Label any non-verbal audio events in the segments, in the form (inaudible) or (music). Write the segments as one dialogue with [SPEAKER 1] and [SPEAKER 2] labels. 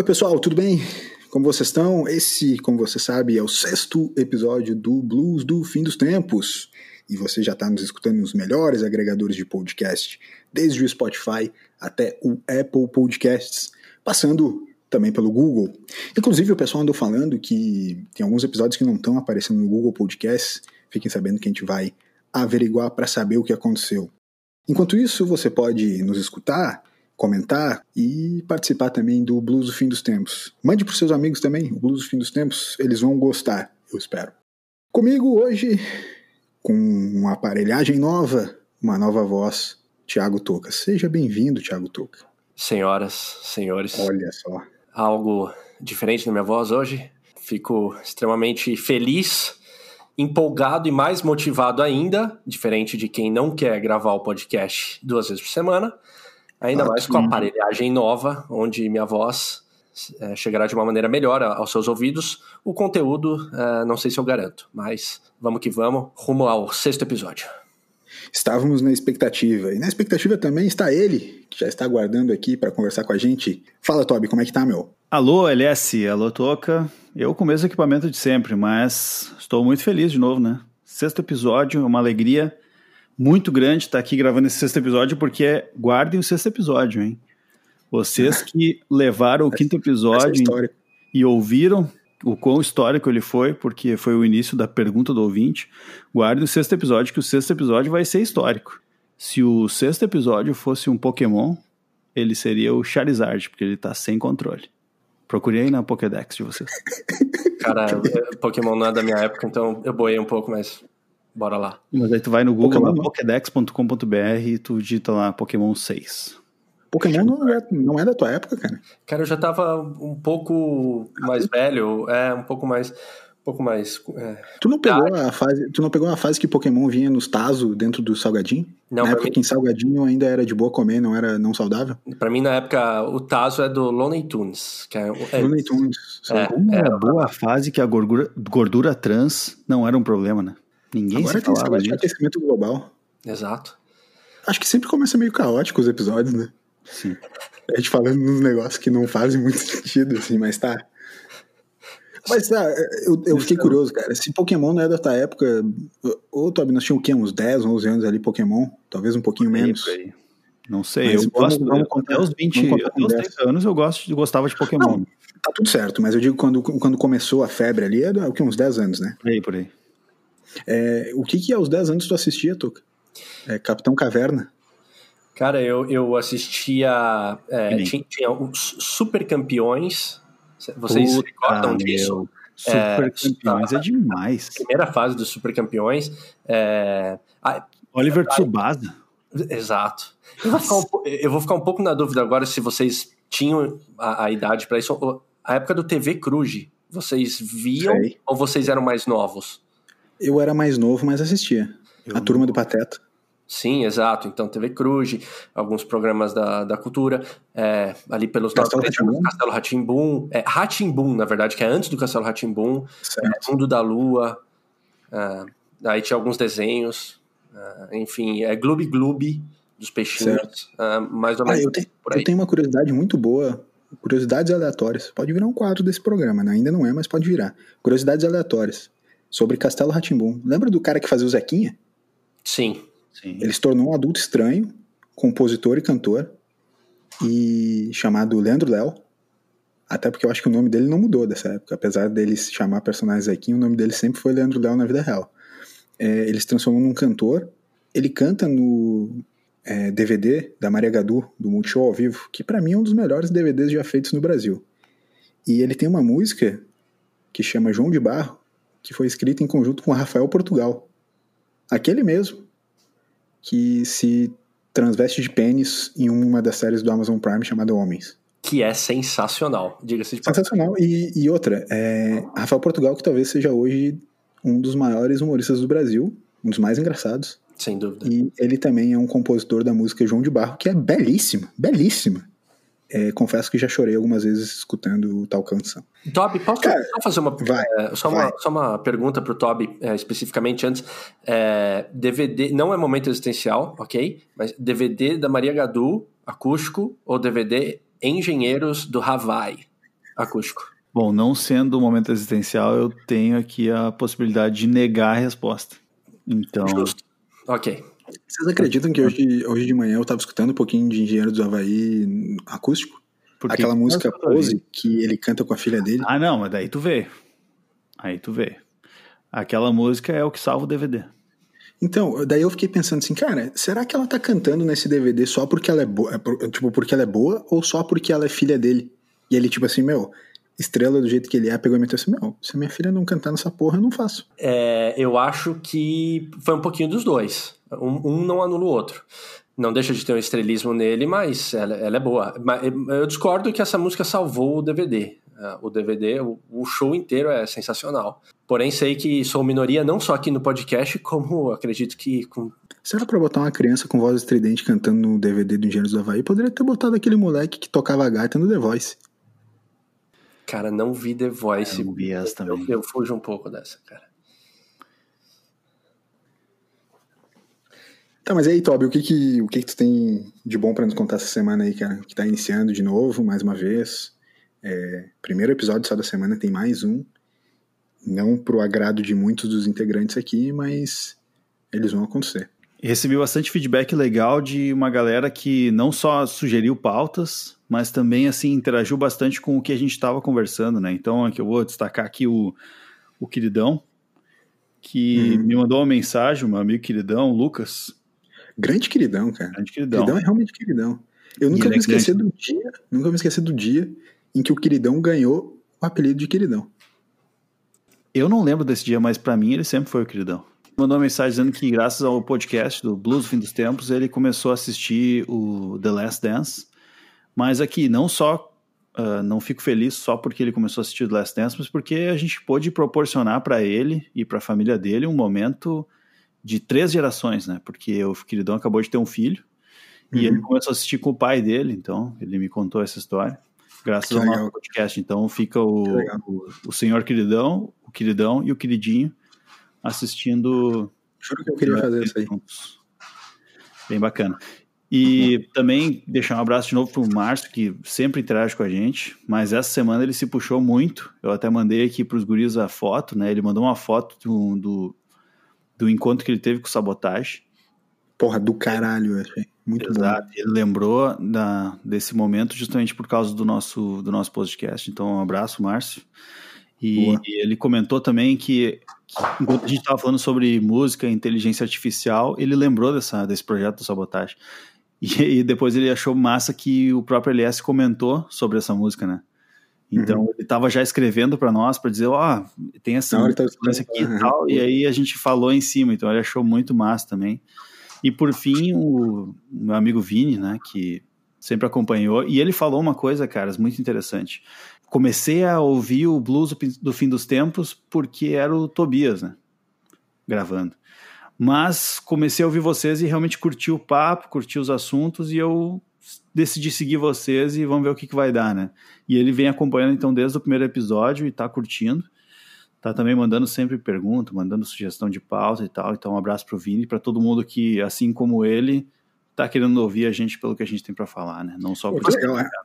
[SPEAKER 1] Oi, pessoal, tudo bem? Como vocês estão? Esse, como você sabe, é o sexto episódio do Blues do Fim dos Tempos. E você já está nos escutando nos melhores agregadores de podcast, desde o Spotify até o Apple Podcasts, passando também pelo Google. Inclusive, o pessoal andou falando que tem alguns episódios que não estão aparecendo no Google Podcasts. Fiquem sabendo que a gente vai averiguar para saber o que aconteceu. Enquanto isso, você pode nos escutar comentar e participar também do Blues do Fim dos Tempos. Mande para seus amigos também, o Blues do Fim dos Tempos, eles vão gostar, eu espero. Comigo hoje, com uma aparelhagem nova, uma nova voz, Tiago Toca. Seja bem-vindo, Tiago Toca.
[SPEAKER 2] Senhoras, senhores.
[SPEAKER 1] Olha só.
[SPEAKER 2] Algo diferente na minha voz hoje. Fico extremamente feliz, empolgado e mais motivado ainda, diferente de quem não quer gravar o podcast duas vezes por semana. Ainda mais com a aparelhagem nova, onde minha voz é, chegará de uma maneira melhor aos seus ouvidos. O conteúdo, é, não sei se eu garanto, mas vamos que vamos, rumo ao sexto episódio.
[SPEAKER 1] Estávamos na expectativa. E na expectativa também está ele, que já está aguardando aqui para conversar com a gente. Fala, Toby, como é que tá, meu?
[SPEAKER 3] Alô, LS, alô, Toca. Eu com o mesmo equipamento de sempre, mas estou muito feliz de novo, né? Sexto episódio, uma alegria muito grande estar aqui gravando esse sexto episódio, porque guardem o sexto episódio, hein? Vocês (laughs) que levaram o quinto episódio e ouviram o quão histórico ele foi, porque foi o início da pergunta do ouvinte, guardem o sexto episódio, que o sexto episódio vai ser histórico. Se o sexto episódio fosse um Pokémon, ele seria o Charizard, porque ele tá sem controle. Procurei aí na Pokédex de vocês. (laughs)
[SPEAKER 2] Cara, Pokémon não é da minha época, então eu boiei um pouco, mas Bora lá.
[SPEAKER 3] Mas aí tu vai no Google, Pokémon, pokédex.com.br e tu digita lá Pokémon 6.
[SPEAKER 1] Pokémon não é, não é da tua época, cara?
[SPEAKER 2] Cara, eu já tava um pouco mais velho, é, um pouco mais um pouco mais. É,
[SPEAKER 1] tu não pegou a fase, tu não pegou a fase que Pokémon vinha nos Tazo dentro do salgadinho? Não, na época mim... que em salgadinho ainda era de boa comer, não era não saudável?
[SPEAKER 2] Para mim na época o Tazo é do Looney Tunes, que é,
[SPEAKER 1] é Looney Tunes.
[SPEAKER 3] É, Como era boa a fase que a gordura, gordura trans não era um problema, né? Ninguém
[SPEAKER 1] Agora
[SPEAKER 3] se falava
[SPEAKER 1] de aquecimento global.
[SPEAKER 2] Exato.
[SPEAKER 1] Acho que sempre começa meio caótico os episódios, né?
[SPEAKER 3] Sim.
[SPEAKER 1] A gente falando nos negócios que não fazem muito (laughs) sentido, assim, mas tá. Mas tá, eu, eu fiquei curioso, cara. Se Pokémon não é da tua época, ou Tobi, nós tínhamos o quê? Uns 10, 11 anos ali, Pokémon? Talvez um pouquinho menos.
[SPEAKER 3] Não sei, mas eu vamos, gosto, vamos contar, até os 20, até os 30 anos eu gosto, gostava de Pokémon. Não,
[SPEAKER 1] tá tudo certo, mas eu digo quando, quando começou a febre ali, é o que, uns 10 anos, né?
[SPEAKER 3] Por aí, por aí.
[SPEAKER 1] É, o que que aos 10 anos tu assistia, Tuca? É, Capitão Caverna?
[SPEAKER 2] Cara, eu, eu assistia. É, tinha, tinha, os Super Campeões. Vocês Puta recordam disso?
[SPEAKER 3] Super é, Campeões é demais.
[SPEAKER 2] Primeira fase dos Super Campeões. É,
[SPEAKER 3] a, Oliver a, Tsubasa.
[SPEAKER 2] Exato. Eu vou, um, eu vou, ficar um, pouco na dúvida agora se vocês tinham a, a idade para isso. A época do TV Cruz, vocês viam Sei. ou vocês eram mais novos?
[SPEAKER 1] Eu era mais novo, mas assistia. Eu a Turma do Pateta.
[SPEAKER 2] Sim, exato. Então, TV Cruz, alguns programas da, da cultura, é, ali pelos Castelo Ratimbum. Castelo Ratimbum, é, Ratimbum, na verdade, que é antes do Castelo Ratimbum, é, Mundo da Lua, é, aí tinha alguns desenhos, é, enfim, é Gloob Gloob dos peixinhos, é, mais ou menos
[SPEAKER 1] ah, eu, eu tenho uma curiosidade muito boa, curiosidades aleatórias, pode virar um quadro desse programa, né? ainda não é, mas pode virar. Curiosidades aleatórias sobre Castelo Ratimbum. Lembra do cara que fazia o Zequinha?
[SPEAKER 2] Sim.
[SPEAKER 1] Sim. Ele se tornou um adulto estranho, compositor e cantor, e chamado Leandro Léo. Até porque eu acho que o nome dele não mudou dessa época. Apesar dele se chamar personagem Zequinha, o nome dele sempre foi Leandro Léo na vida real. É, ele se transformou num cantor. Ele canta no é, DVD da Maria Gadu, do Multishow ao vivo, que para mim é um dos melhores DVDs já feitos no Brasil. E ele tem uma música que chama João de Barro, que foi escrita em conjunto com Rafael Portugal. Aquele mesmo que se transveste de pênis em uma das séries do Amazon Prime chamada Homens.
[SPEAKER 2] Que é sensacional, diga-se de
[SPEAKER 1] Sensacional. E, e outra, é, Rafael Portugal, que talvez seja hoje um dos maiores humoristas do Brasil, um dos mais engraçados.
[SPEAKER 2] Sem dúvida.
[SPEAKER 1] E ele também é um compositor da música João de Barro, que é belíssima, belíssima. É, confesso que já chorei algumas vezes escutando tal canção.
[SPEAKER 2] Toby, posso Cara, só fazer uma, vai, é, só, vai. Uma, só uma pergunta para o Toby, é, especificamente antes. DVD, é, não é momento existencial, ok? Mas DVD da Maria Gadu, acústico, ou DVD Engenheiros do Havaí? acústico.
[SPEAKER 3] Bom, não sendo um momento existencial, eu tenho aqui a possibilidade de negar a resposta. Então.
[SPEAKER 2] Justo. Ok.
[SPEAKER 1] Vocês acreditam que hoje, hoje de manhã eu estava escutando um pouquinho de Engenheiro do Havaí acústico?
[SPEAKER 3] Porque
[SPEAKER 1] Aquela música Pose que ele canta com a filha dele.
[SPEAKER 3] Ah, não, mas daí tu vê. Aí tu vê. Aquela música é o que salva o DVD.
[SPEAKER 1] Então, daí eu fiquei pensando assim, cara, será que ela tá cantando nesse DVD só porque ela é boa, tipo, porque ela é boa ou só porque ela é filha dele? E ele, tipo assim, meu, estrela do jeito que ele é, pegou e meteu assim, meu, se minha filha não cantar nessa porra, eu não faço.
[SPEAKER 2] É, eu acho que foi um pouquinho dos dois. Um, um, não anula o outro. Não deixa de ter um estrelismo nele, mas ela, ela é boa. Eu discordo que essa música salvou o DVD. É, o DVD, o show inteiro é sensacional. Porém, sei que sou minoria não só aqui no podcast, como acredito que com
[SPEAKER 1] se era pra botar uma criança com voz estridente cantando no DVD do Engenheiros do Havaí, poderia ter botado aquele moleque que tocava gaita no The Voice.
[SPEAKER 2] Cara, não vi The Voice.
[SPEAKER 3] Eu não vi essa também.
[SPEAKER 2] Eu, eu fujo um pouco dessa, cara.
[SPEAKER 1] Tá, mas aí, Toby, o que que, o que que tu tem de bom para nos contar essa semana aí, cara? Que tá iniciando de novo, mais uma vez. É, primeiro episódio só da semana, tem mais um. Não pro agrado de muitos dos integrantes aqui, mas eles vão acontecer.
[SPEAKER 3] Recebi bastante feedback legal de uma galera que não só sugeriu pautas, mas também assim interagiu bastante com o que a gente estava conversando, né? Então aqui eu vou destacar aqui o, o queridão que uhum. me mandou uma mensagem, o meu amigo queridão, Lucas.
[SPEAKER 1] Grande queridão, cara.
[SPEAKER 3] Grande queridão.
[SPEAKER 1] Queridão é realmente queridão. Eu nunca me é esqueci do dia, nunca me esqueci do dia em que o queridão ganhou o apelido de queridão.
[SPEAKER 3] Eu não lembro desse dia, mas para mim ele sempre foi o queridão mandou uma mensagem dizendo que, graças ao podcast do Blues Fim dos Tempos, ele começou a assistir o The Last Dance. Mas aqui, não só. Uh, não fico feliz só porque ele começou a assistir The Last Dance, mas porque a gente pôde proporcionar para ele e para a família dele um momento de três gerações, né? Porque o queridão acabou de ter um filho uhum. e ele começou a assistir com o pai dele, então ele me contou essa história. Graças que ao legal. nosso podcast. Então fica o, o, o senhor queridão, o queridão e o queridinho assistindo.
[SPEAKER 1] Juro que eu queria fazer isso aí.
[SPEAKER 3] Bem bacana. E também deixar um abraço de novo pro Márcio, que sempre interage com a gente, mas essa semana ele se puxou muito. Eu até mandei aqui pros guris a foto, né? Ele mandou uma foto do, do, do encontro que ele teve com o Sabotagem.
[SPEAKER 1] Porra, do caralho, eu achei. Muito Exato. bom.
[SPEAKER 3] Ele lembrou da, desse momento justamente por causa do nosso, do nosso podcast. Então, um abraço, Márcio. E, e ele comentou também que enquanto a gente estava falando sobre música e inteligência artificial, ele lembrou dessa, desse projeto do Sabotagem. E, e, depois ele achou massa que o próprio LS comentou sobre essa música, né? Então uhum. ele estava já escrevendo para nós para dizer, ó, oh, tem essa música aqui uhum. e tal, e aí a gente falou em cima, então ele achou muito massa também. E por fim, o meu amigo Vini, né, que sempre acompanhou, e ele falou uma coisa, caras, muito interessante comecei a ouvir o blues do fim dos tempos porque era o Tobias, né? Gravando. Mas comecei a ouvir vocês e realmente curti o papo, curti os assuntos e eu decidi seguir vocês e vamos ver o que, que vai dar, né? E ele vem acompanhando então desde o primeiro episódio e tá curtindo. Tá também mandando sempre pergunta, mandando sugestão de pauta e tal. Então um abraço pro Vini, para todo mundo que, assim como ele, tá querendo ouvir a gente pelo que a gente tem para falar, né? Não só
[SPEAKER 1] porque...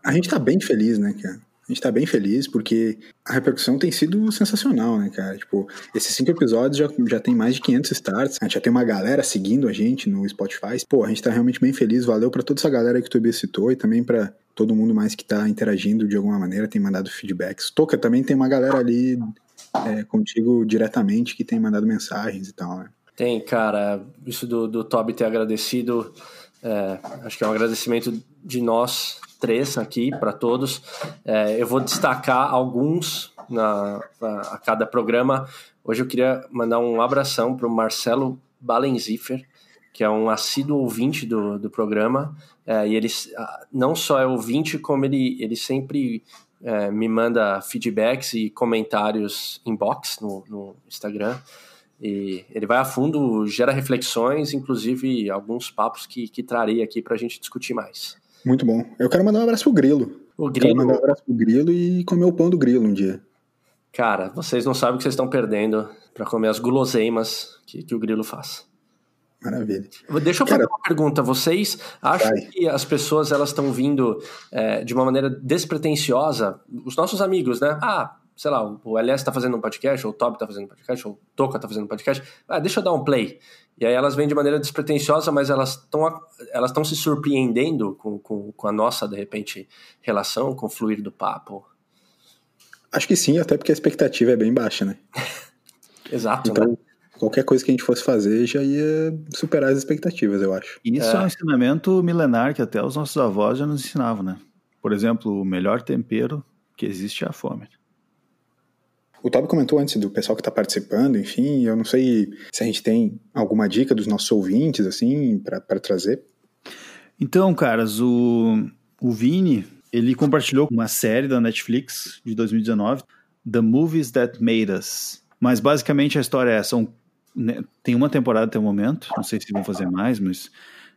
[SPEAKER 1] a, gente tá bem feliz, né, cara? A gente tá bem feliz porque a repercussão tem sido sensacional, né, cara? Tipo, esses cinco episódios já, já tem mais de 500 starts. A gente já tem uma galera seguindo a gente no Spotify. Pô, a gente tá realmente bem feliz. Valeu para toda essa galera que o Tobias citou e também para todo mundo mais que tá interagindo de alguma maneira, tem mandado feedbacks. Toca também tem uma galera ali é, contigo diretamente que tem mandado mensagens e tal, né?
[SPEAKER 2] Tem, cara. Isso do, do Toby ter agradecido. É, acho que é um agradecimento de nós três aqui para todos. É, eu vou destacar alguns na, a, a, cada programa. Hoje eu queria mandar um abração para o Marcelo Balenziffer, que é um assíduo ouvinte do, do programa. É, e ele não só é ouvinte, como ele, ele sempre é, me manda feedbacks e comentários inbox no, no Instagram. E ele vai a fundo, gera reflexões, inclusive alguns papos que, que trarei aqui para a gente discutir mais.
[SPEAKER 1] Muito bom. Eu quero mandar um abraço pro Grilo.
[SPEAKER 2] O Grilo.
[SPEAKER 1] Quero mandar um abraço pro Grilo e comer o pão do Grilo um dia.
[SPEAKER 2] Cara, vocês não sabem o que vocês estão perdendo para comer as guloseimas que, que o Grilo faz.
[SPEAKER 1] Maravilha.
[SPEAKER 2] Deixa eu fazer uma pergunta. Vocês acham vai. que as pessoas elas estão vindo é, de uma maneira despretensiosa? Os nossos amigos, né? Ah, sei lá, o LS está fazendo um podcast, ou o Toby está fazendo um podcast, ou o Toca está fazendo um podcast. Ah, deixa eu dar um play. E aí elas vêm de maneira despretensiosa, mas elas estão elas estão se surpreendendo com, com, com a nossa, de repente, relação, com o fluir do papo.
[SPEAKER 1] Acho que sim, até porque a expectativa é bem baixa, né? (laughs)
[SPEAKER 2] Exato.
[SPEAKER 1] Então,
[SPEAKER 2] né?
[SPEAKER 1] qualquer coisa que a gente fosse fazer já ia superar as expectativas, eu acho.
[SPEAKER 3] Isso é. é um ensinamento milenar que até os nossos avós já nos ensinavam, né? Por exemplo, o melhor tempero que existe é a fome.
[SPEAKER 1] O Toby comentou antes do pessoal que está participando, enfim, eu não sei se a gente tem alguma dica dos nossos ouvintes, assim, para trazer.
[SPEAKER 3] Então, caras, o, o Vini, ele compartilhou uma série da Netflix de 2019, The Movies That Made Us. Mas basicamente a história é, são, né, tem uma temporada até o momento, não sei se vão fazer mais, mas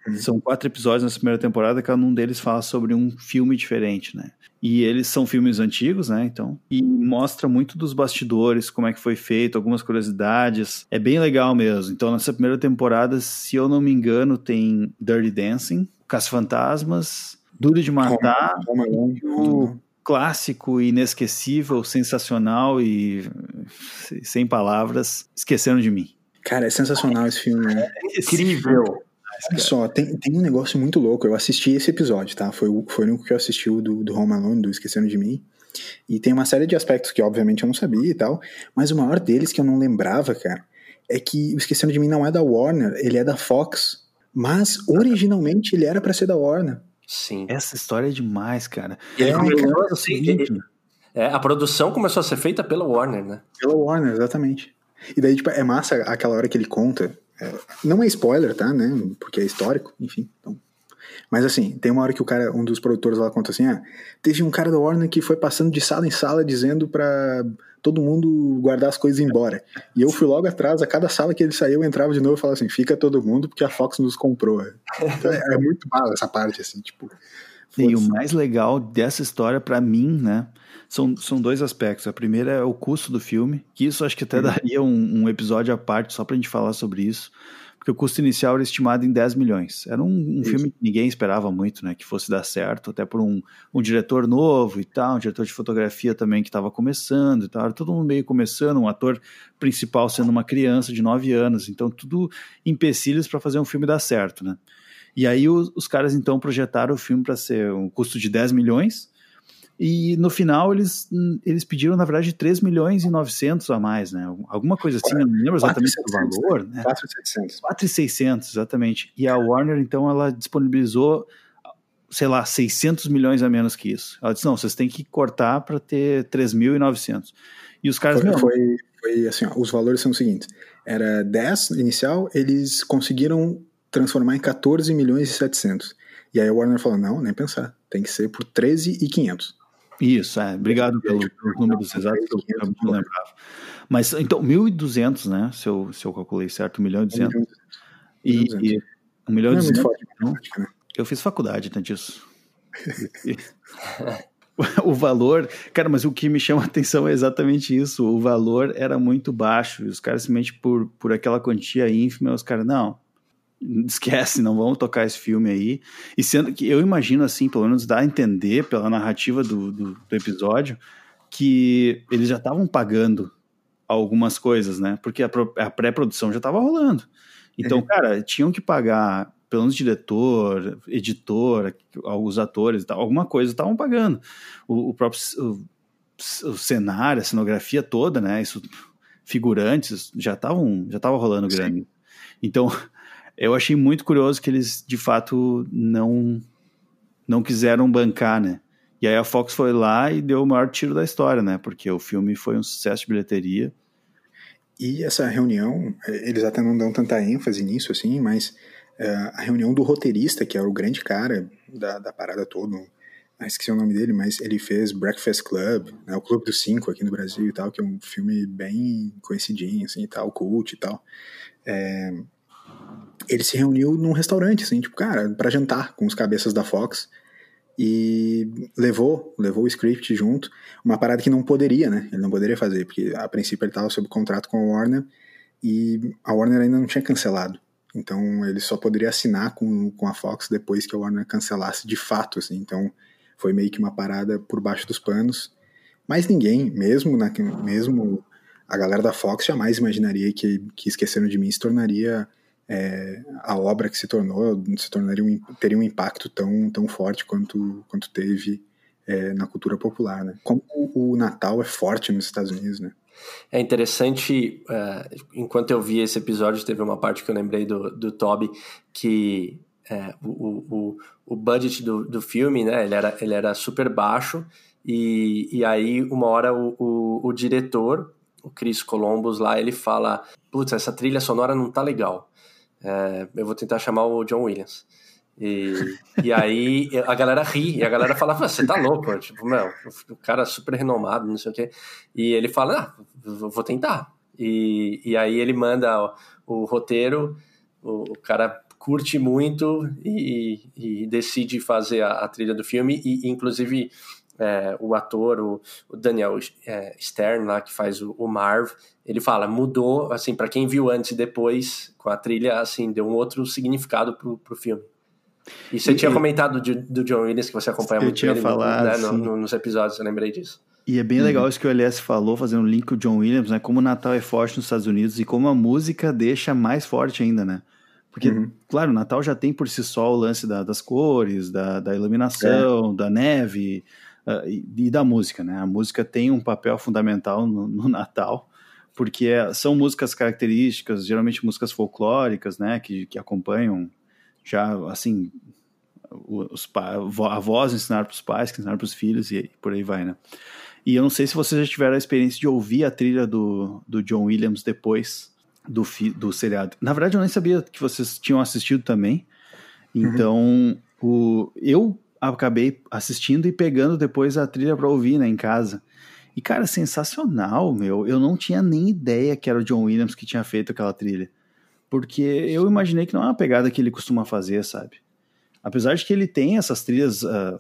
[SPEAKER 3] uhum. são quatro episódios nessa primeira temporada, cada um deles fala sobre um filme diferente, né? E eles são filmes antigos, né? Então, e mostra muito dos bastidores, como é que foi feito, algumas curiosidades. É bem legal mesmo. Então, nessa primeira temporada, se eu não me engano, tem Dirty Dancing, Caça-Fantasmas, Duro de Matar, o clássico, inesquecível, sensacional e sem palavras, Esqueceram de Mim.
[SPEAKER 1] Cara, é sensacional esse filme, né?
[SPEAKER 2] É incrível.
[SPEAKER 1] Olha só, tem, tem um negócio muito louco. Eu assisti esse episódio, tá? Foi, foi o único que eu assisti do, do Home Alone, do Esquecendo de Mim. E tem uma série de aspectos que, obviamente, eu não sabia e tal. Mas o maior deles que eu não lembrava, cara, é que o Esquecendo de Mim não é da Warner, ele é da Fox. Mas originalmente ele era para ser da Warner.
[SPEAKER 3] Sim. Essa história é demais, cara.
[SPEAKER 2] Ele é, começou a, seguinte, é, a produção começou a ser feita pela Warner, né?
[SPEAKER 1] Pela Warner, exatamente. E daí, tipo, é massa aquela hora que ele conta não é spoiler, tá, né? Porque é histórico, enfim. Então. Mas assim, tem uma hora que o cara, um dos produtores lá conta assim: ah, teve um cara da Warner que foi passando de sala em sala dizendo pra todo mundo guardar as coisas e ir embora. E eu fui logo atrás, a cada sala que ele saiu, eu entrava de novo e falava assim: fica todo mundo, porque a Fox nos comprou. Então, é, é muito mal essa parte, assim, tipo.
[SPEAKER 3] E o mais legal dessa história, para mim, né? São, são dois aspectos. A primeira é o custo do filme, que isso acho que até daria um, um, episódio à parte só pra gente falar sobre isso. Porque o custo inicial era estimado em 10 milhões. Era um, um filme que ninguém esperava muito, né? Que fosse dar certo, até por um, um diretor novo e tal, um diretor de fotografia também que estava começando e tal. Era todo mundo meio começando, um ator principal sendo uma criança de 9 anos. Então, tudo empecilhos para fazer um filme dar certo, né? E aí os, os caras então projetaram o filme para ser um custo de 10 milhões e no final eles, eles pediram, na verdade, 3 milhões e 900 a mais, né? Alguma coisa assim, eu não lembro exatamente o valor, né?
[SPEAKER 1] 4,600.
[SPEAKER 3] 4,600, exatamente. E a Warner, então, ela disponibilizou, sei lá, 600 milhões a menos que isso. Ela disse, não, vocês têm que cortar para ter 3.900. E os caras...
[SPEAKER 1] Foi, foi, foi, assim, ó, os valores são os seguintes. Era 10 inicial, eles conseguiram transformar em 14 milhões e 700. E aí a Warner falou, não, nem pensar, tem que ser por 13 e 500.
[SPEAKER 3] Isso, é. Obrigado pelos números exatos eu não lembrava. Mas, então, 1.200, né? Se eu, se eu calculei certo, 1 milhão e 200. E, e 1 milhão e 200. Não, né? Eu fiz faculdade, né, disso. (laughs) o valor, cara, mas o que me chama a atenção é exatamente isso. O valor era muito baixo. E os caras, simplesmente por, por aquela quantia ínfima, os caras, não, (laughs) esquece, não vamos tocar esse filme aí. E sendo que eu imagino, assim, pelo menos dá a entender pela narrativa do, do, do episódio, que eles já estavam pagando algumas coisas, né? Porque a, a pré-produção já estava rolando. Então, uhum. cara, tinham que pagar, pelo menos diretor, editor, os atores, alguma coisa estavam pagando. O, o próprio o, o, cenário, a cenografia toda, né? Isso, figurantes já estavam já tava rolando grande. Então, eu achei muito curioso que eles, de fato, não, não quiseram bancar, né? E aí a Fox foi lá e deu o maior tiro da história, né? Porque o filme foi um sucesso de bilheteria.
[SPEAKER 1] E essa reunião, eles até não dão tanta ênfase nisso, assim, mas uh, a reunião do roteirista, que era o grande cara da, da parada toda, ah, esqueci o nome dele, mas ele fez Breakfast Club, né, o Clube dos Cinco aqui no Brasil e tal, que é um filme bem conhecidinho, assim, e tal, cult e tal. É, ele se reuniu num restaurante, assim, tipo, cara, para jantar com os cabeças da Fox e levou, levou o script junto, uma parada que não poderia, né? Ele não poderia fazer, porque a princípio ele estava sob contrato com a Warner e a Warner ainda não tinha cancelado. Então ele só poderia assinar com, com a Fox depois que a Warner cancelasse de fato, assim. Então foi meio que uma parada por baixo dos panos. Mas ninguém, mesmo, na, mesmo a galera da Fox, jamais imaginaria que, que Esqueceram de Mim se tornaria é, a obra que se tornou, se tornaria um, teria um impacto tão, tão forte quanto, quanto teve é, na cultura popular, né? Como o Natal é forte nos Estados Unidos, né?
[SPEAKER 2] É interessante, uh, enquanto eu vi esse episódio, teve uma parte que eu lembrei do, do Toby, que é, o, o, o budget do, do filme, né, ele era, ele era super baixo, e, e aí uma hora o, o, o diretor, o Chris Columbus lá, ele fala, putz, essa trilha sonora não tá legal, é, eu vou tentar chamar o John Williams. E, e aí a galera ri, e a galera fala, você tá louco, tipo, meu, o cara é super renomado, não sei o quê. E ele fala, ah, vou tentar. E, e aí ele manda o, o roteiro, o, o, cara curte muito e, e decide fazer a, a, trilha do filme, e inclusive é, o ator, o, o Daniel é, Stern, lá, que faz o, o, Marv, ele fala, mudou, assim, para quem viu antes e depois, com a trilha, assim, deu um outro significado pro, pro filme. E você e, tinha comentado do, do, John Williams, que você acompanha muito
[SPEAKER 3] tinha ele falado,
[SPEAKER 2] né, no, no, nos episódios, eu lembrei disso.
[SPEAKER 3] E é bem uhum. legal isso que o Elias falou, fazendo um link com o John Williams, né? Como o Natal é forte nos Estados Unidos e como a música deixa mais forte ainda, né? Porque, uhum. claro, o Natal já tem por si só o lance da, das cores, da, da iluminação, é. da neve uh, e, e, da música, né? A música tem um papel fundamental no, no (laughs) Natal, porque é, são músicas características, geralmente músicas folclóricas, né? Que, que acompanham já, assim, os, a voz ensinar para os pais, que ensinaram para os filhos e por aí vai, né? E eu não sei se vocês já tiveram a experiência de ouvir a trilha do, do John Williams depois do, fi, do seriado. Na verdade, eu nem sabia que vocês tinham assistido também. Uhum. Então, uhum. o, eu acabei assistindo e pegando depois a trilha para ouvir né, em casa. E, cara, sensacional, meu. Eu não tinha nem ideia que era o John Williams que tinha feito aquela trilha. Porque eu imaginei que não é uma pegada que ele costuma fazer, sabe? Apesar de que ele tem essas trilhas, uh,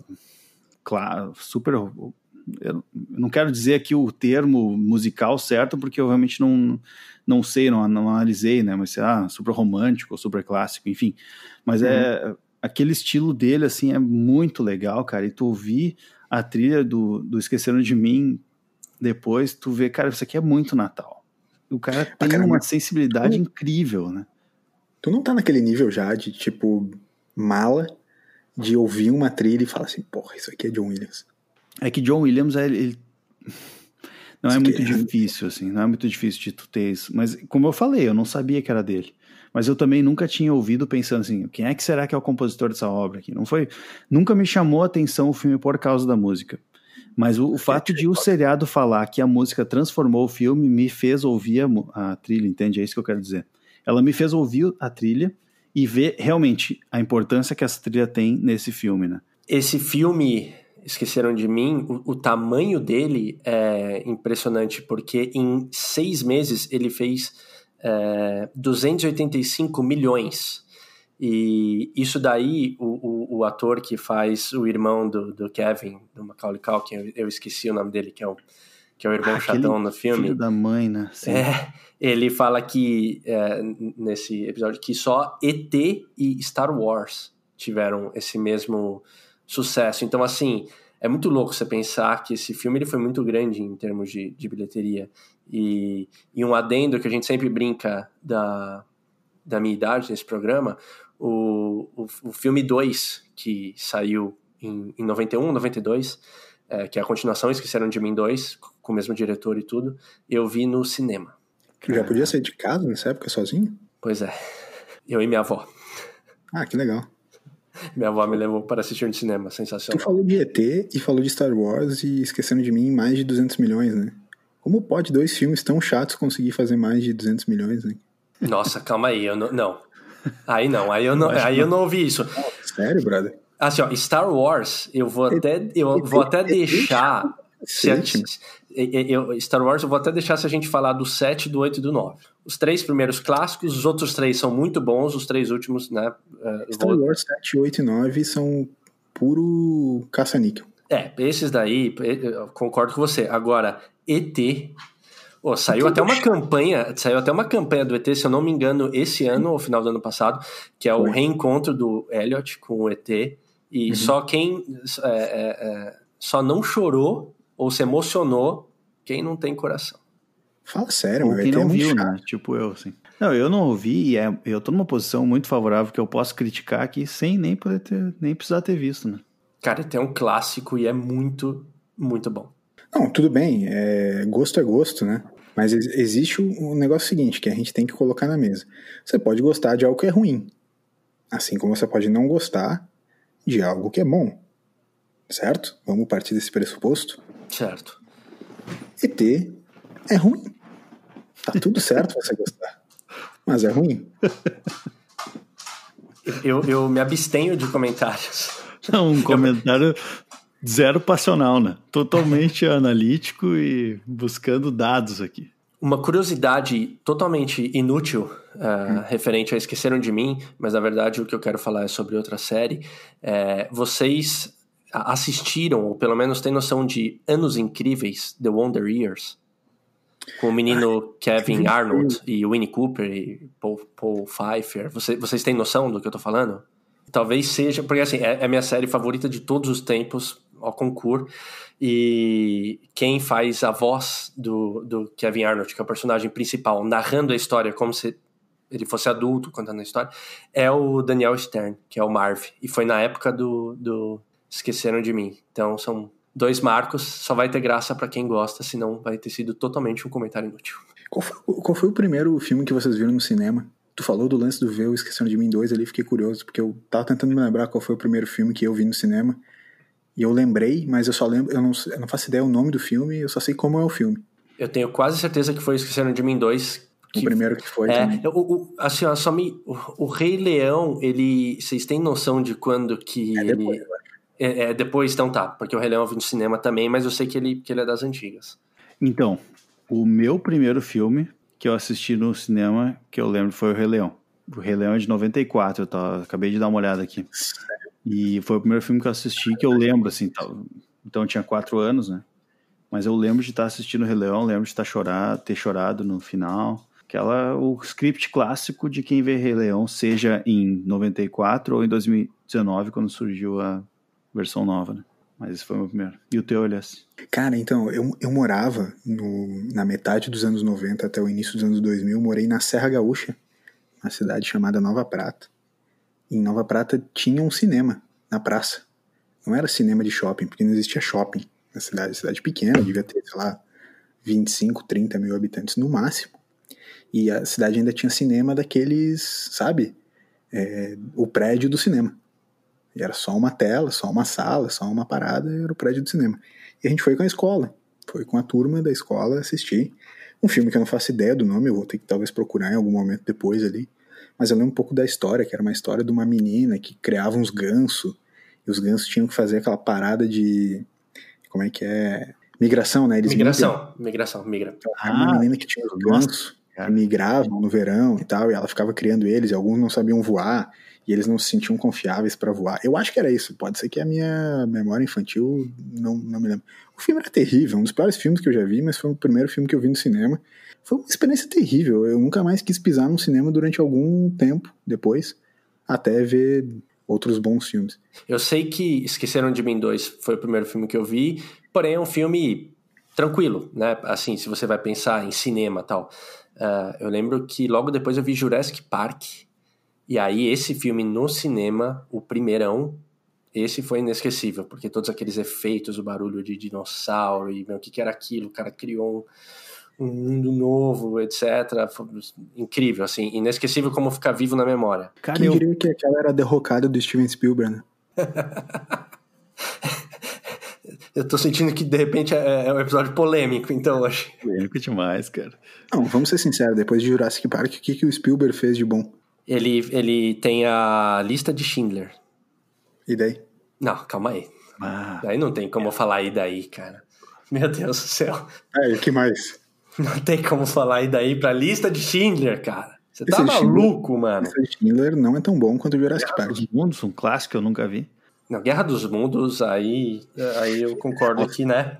[SPEAKER 3] claro, super. Eu não quero dizer aqui o termo musical certo, porque eu realmente não, não sei, não, não analisei, né? Mas, ah, super romântico, super clássico, enfim. Mas é, uhum. é. Aquele estilo dele, assim, é muito legal, cara. E tu ouvir a trilha do, do Esqueceram de Mim depois, tu vê, cara, isso aqui é muito Natal. O cara tem ah, cara, uma sensibilidade tu, incrível, né?
[SPEAKER 1] Tu não tá naquele nível já de, tipo, mala, de ouvir uma trilha e falar assim, porra, isso aqui é John Williams.
[SPEAKER 3] É que John Williams, ele, ele... não isso é muito é... difícil, assim, não é muito difícil de tu ter isso. Mas, como eu falei, eu não sabia que era dele. Mas eu também nunca tinha ouvido pensando assim, quem é que será que é o compositor dessa obra aqui? Não foi, nunca me chamou a atenção o filme por causa da música. Mas o, o fato de o seriado falar que a música transformou o filme me fez ouvir a, a, trilha, entende? É isso que eu quero dizer. Ela me fez ouvir a trilha e ver realmente a importância que essa trilha tem nesse filme, né?
[SPEAKER 2] Esse filme, Esqueceram de Mim, o, o tamanho dele é impressionante, porque em seis meses ele fez é, 285 milhões e isso daí, o, o, o, ator que faz o irmão do, do Kevin, do Macaulay Culkin, eu, eu esqueci o nome dele, que é o, que é o irmão ah, chatão no filme.
[SPEAKER 3] filho da mãe, né?
[SPEAKER 2] Sim. É, ele fala que, é, nesse episódio, que só ET e Star Wars tiveram esse mesmo sucesso. Então, assim, é muito louco você pensar que esse filme ele foi muito grande em termos de, de bilheteria. E, e um adendo que a gente sempre brinca da, da minha idade nesse programa, o, o, o filme 2, que saiu em, em 91, 92, é, que é a continuação Esqueceram de Mim 2, com o mesmo diretor e tudo, eu vi no cinema.
[SPEAKER 1] Tu já podia sair de casa nessa época sozinho?
[SPEAKER 2] Pois é. Eu e minha avó.
[SPEAKER 1] Ah, que legal.
[SPEAKER 2] Minha avó me levou para assistir um cinema, sensacional.
[SPEAKER 1] Tu falou de ET e falou de Star Wars e Esquecendo de Mim mais de 200 milhões, né? Como pode dois filmes tão chatos conseguir fazer mais de 200 milhões, né?
[SPEAKER 2] Nossa, calma aí, eu não, não. Aí não, aí eu não, aí eu não ouvi isso.
[SPEAKER 1] Sério, brother?
[SPEAKER 2] Assim, ó, Star Wars, eu vou até, eu vou até deixar. Se a, eu, Star Wars, eu vou até deixar se a gente falar do 7, do 8 e do 9. Os três primeiros clássicos, os outros três são muito bons, os três últimos, né?
[SPEAKER 1] Star vou... Wars 7, 8 e 9 são puro caça-níquel.
[SPEAKER 2] É, esses daí, concordo com você. Agora, ET, Pô, saiu até uma campanha, saiu até uma campanha do ET, se eu não me engano, esse ano ou final do ano passado, que é o reencontro do Elliot com o ET. E
[SPEAKER 1] Uhum.
[SPEAKER 2] só quem é, é, é, só não chorou ou se emocionou quem não tem coração.
[SPEAKER 1] Fala sério, meu.
[SPEAKER 3] quem
[SPEAKER 1] ET é
[SPEAKER 3] não
[SPEAKER 1] muito
[SPEAKER 3] viu,
[SPEAKER 1] chato.
[SPEAKER 3] né? Tipo eu, assim. Não, eu não ouvi e é, eu tô numa posição muito favorável que eu posso criticar aqui sem nem poder ter, nem precisar ter visto, né?
[SPEAKER 2] Cara, ET é um clássico e é muito, muito bom.
[SPEAKER 1] Não, tudo bem, é, gosto é gosto, né? Mas ex- existe o, o negócio seguinte que a gente tem que colocar na mesa. Você pode gostar de algo que é ruim, assim como você pode não gostar de algo que é bom, certo? Vamos partir desse pressuposto.
[SPEAKER 2] Certo.
[SPEAKER 1] ET é ruim. Tá tudo certo você gostar, mas é ruim.
[SPEAKER 2] Eu, eu me abstenho de comentários.
[SPEAKER 3] Não, um comentário zero passional, né? Totalmente (laughs) analítico e buscando dados aqui.
[SPEAKER 2] Uma curiosidade totalmente inútil uh, referente a Esqueceram de Mim, mas na verdade o que eu quero falar é sobre outra série. É, vocês assistiram, ou pelo menos têm noção de Anos Incríveis, The Wonder Years? Com o menino Kevin Arnold e Winnie Cooper e Paul, Paul Pfeiffer. Você, vocês têm noção do que eu tô falando? Talvez seja, porque assim, é, é a minha série favorita de todos os tempos, ao concurso. E quem faz a voz do, do Kevin Arnold, que é o personagem principal, narrando a história como se ele fosse adulto contando a história, é o Daniel Stern, que é o Marv. E foi na época do, do Esqueceram de Mim. Então são dois marcos, só vai ter graça para quem gosta, senão vai ter sido totalmente um comentário inútil.
[SPEAKER 1] Qual foi, qual foi o primeiro filme que vocês viram no cinema? Tu falou do lance do ver o Esqueceram de Mim 2 ali, fiquei curioso, porque eu tava tentando me lembrar qual foi o primeiro filme que eu vi no cinema. E eu lembrei, mas eu só lembro, eu não, eu não faço ideia o nome do filme, eu só sei como é o filme.
[SPEAKER 2] Eu tenho quase certeza que foi Esqueceram de Mim 2.
[SPEAKER 1] Que, o primeiro que foi
[SPEAKER 2] é,
[SPEAKER 1] também.
[SPEAKER 2] O, o, assim, ó, só me. O, o, Rei Leão, ele. Vocês têm noção de quando que
[SPEAKER 1] é
[SPEAKER 2] ele.
[SPEAKER 1] Depois,
[SPEAKER 2] é, é, depois, então tá. Porque o Rei Leão eu vi no cinema também, mas eu sei que ele, que ele é das antigas.
[SPEAKER 3] Então, o meu primeiro filme que eu assisti no cinema, que eu lembro, foi o Rei Leão. O Rei Leão é de 94, eu tava, acabei de dar uma olhada aqui. E foi o primeiro filme que eu assisti que eu lembro, assim, então eu tinha quatro anos, né? Mas eu lembro de estar assistindo o Rei Leão, lembro de estar chorado, ter chorado no final. Aquela, o script clássico de quem vê Rei Leão, seja em 94 ou em 2019, quando surgiu a versão nova, né? Mas esse foi o meu primeiro. E o teu, Elias?
[SPEAKER 1] Cara, então, eu, eu morava no, na metade dos anos 90 até o início dos anos 2000, morei na Serra Gaúcha, uma cidade chamada Nova Prata. Em Nova Prata tinha um cinema na praça. Não era cinema de shopping, porque não existia shopping na cidade. Cidade pequena, devia ter, sei lá, 25, 30 mil habitantes no máximo. E a cidade ainda tinha cinema daqueles, sabe? É, o prédio do cinema. E era só uma tela, só uma sala, só uma parada, era o prédio do cinema. E a gente foi com a escola, foi com a turma da escola assistir um filme que eu não faço ideia do nome, eu vou ter que talvez procurar em algum momento depois ali. Mas eu lembro um pouco da história, que era uma história de uma menina que criava uns gansos, e os gansos tinham que fazer aquela parada de. Como é que é? Migração, né? Eles
[SPEAKER 2] migração, migram. migração, migra.
[SPEAKER 1] Então, era uma menina que tinha os gansos que migravam no verão e tal, e ela ficava criando eles, e alguns não sabiam voar, e eles não se sentiam confiáveis para voar. Eu acho que era isso, pode ser que a minha memória infantil não, não me lembro. O filme era terrível, um dos piores filmes que eu já vi, mas foi o primeiro filme que eu vi no cinema. Foi uma experiência terrível, eu nunca mais quis pisar num cinema durante algum tempo depois, até ver outros bons filmes.
[SPEAKER 2] Eu sei que Esqueceram de Mim 2 foi o primeiro filme que eu vi, porém é um filme tranquilo, né? Assim, se você vai pensar em cinema tal. Uh, eu lembro que logo depois eu vi Jurassic Park, e aí esse filme no cinema, o primeirão, esse foi inesquecível, porque todos aqueles efeitos, o barulho de dinossauro, e meu, o que, que era aquilo, o cara criou um, um mundo novo, etc. Foi incrível, assim, inesquecível como ficar vivo na memória.
[SPEAKER 1] Cara, Quem eu diria que aquela era a derrocada do Steven Spielberg, né? (laughs)
[SPEAKER 2] Eu tô sentindo que de repente é, é um episódio polêmico, então hoje.
[SPEAKER 3] Polêmico demais, cara.
[SPEAKER 1] Não, vamos ser sinceros, depois de Jurassic Park, o que, que o Spielberg fez de bom?
[SPEAKER 2] Ele, ele tem a lista de Schindler.
[SPEAKER 1] E daí?
[SPEAKER 2] Não, calma aí.
[SPEAKER 3] Ah.
[SPEAKER 2] Daí não tem como falar e daí, cara. Meu Deus do céu.
[SPEAKER 1] É, e o que mais? (laughs)
[SPEAKER 2] Não tem como falar e daí pra lista de Schindler, cara. Você tá maluco,
[SPEAKER 1] Schindler,
[SPEAKER 2] mano.
[SPEAKER 1] Lista de Schindler não é tão bom quanto o Jurassic
[SPEAKER 3] Guerra
[SPEAKER 1] Park.
[SPEAKER 3] dos Mundos, um clássico que eu nunca vi.
[SPEAKER 2] Não, Guerra dos Mundos, aí, aí eu concordo aqui, né?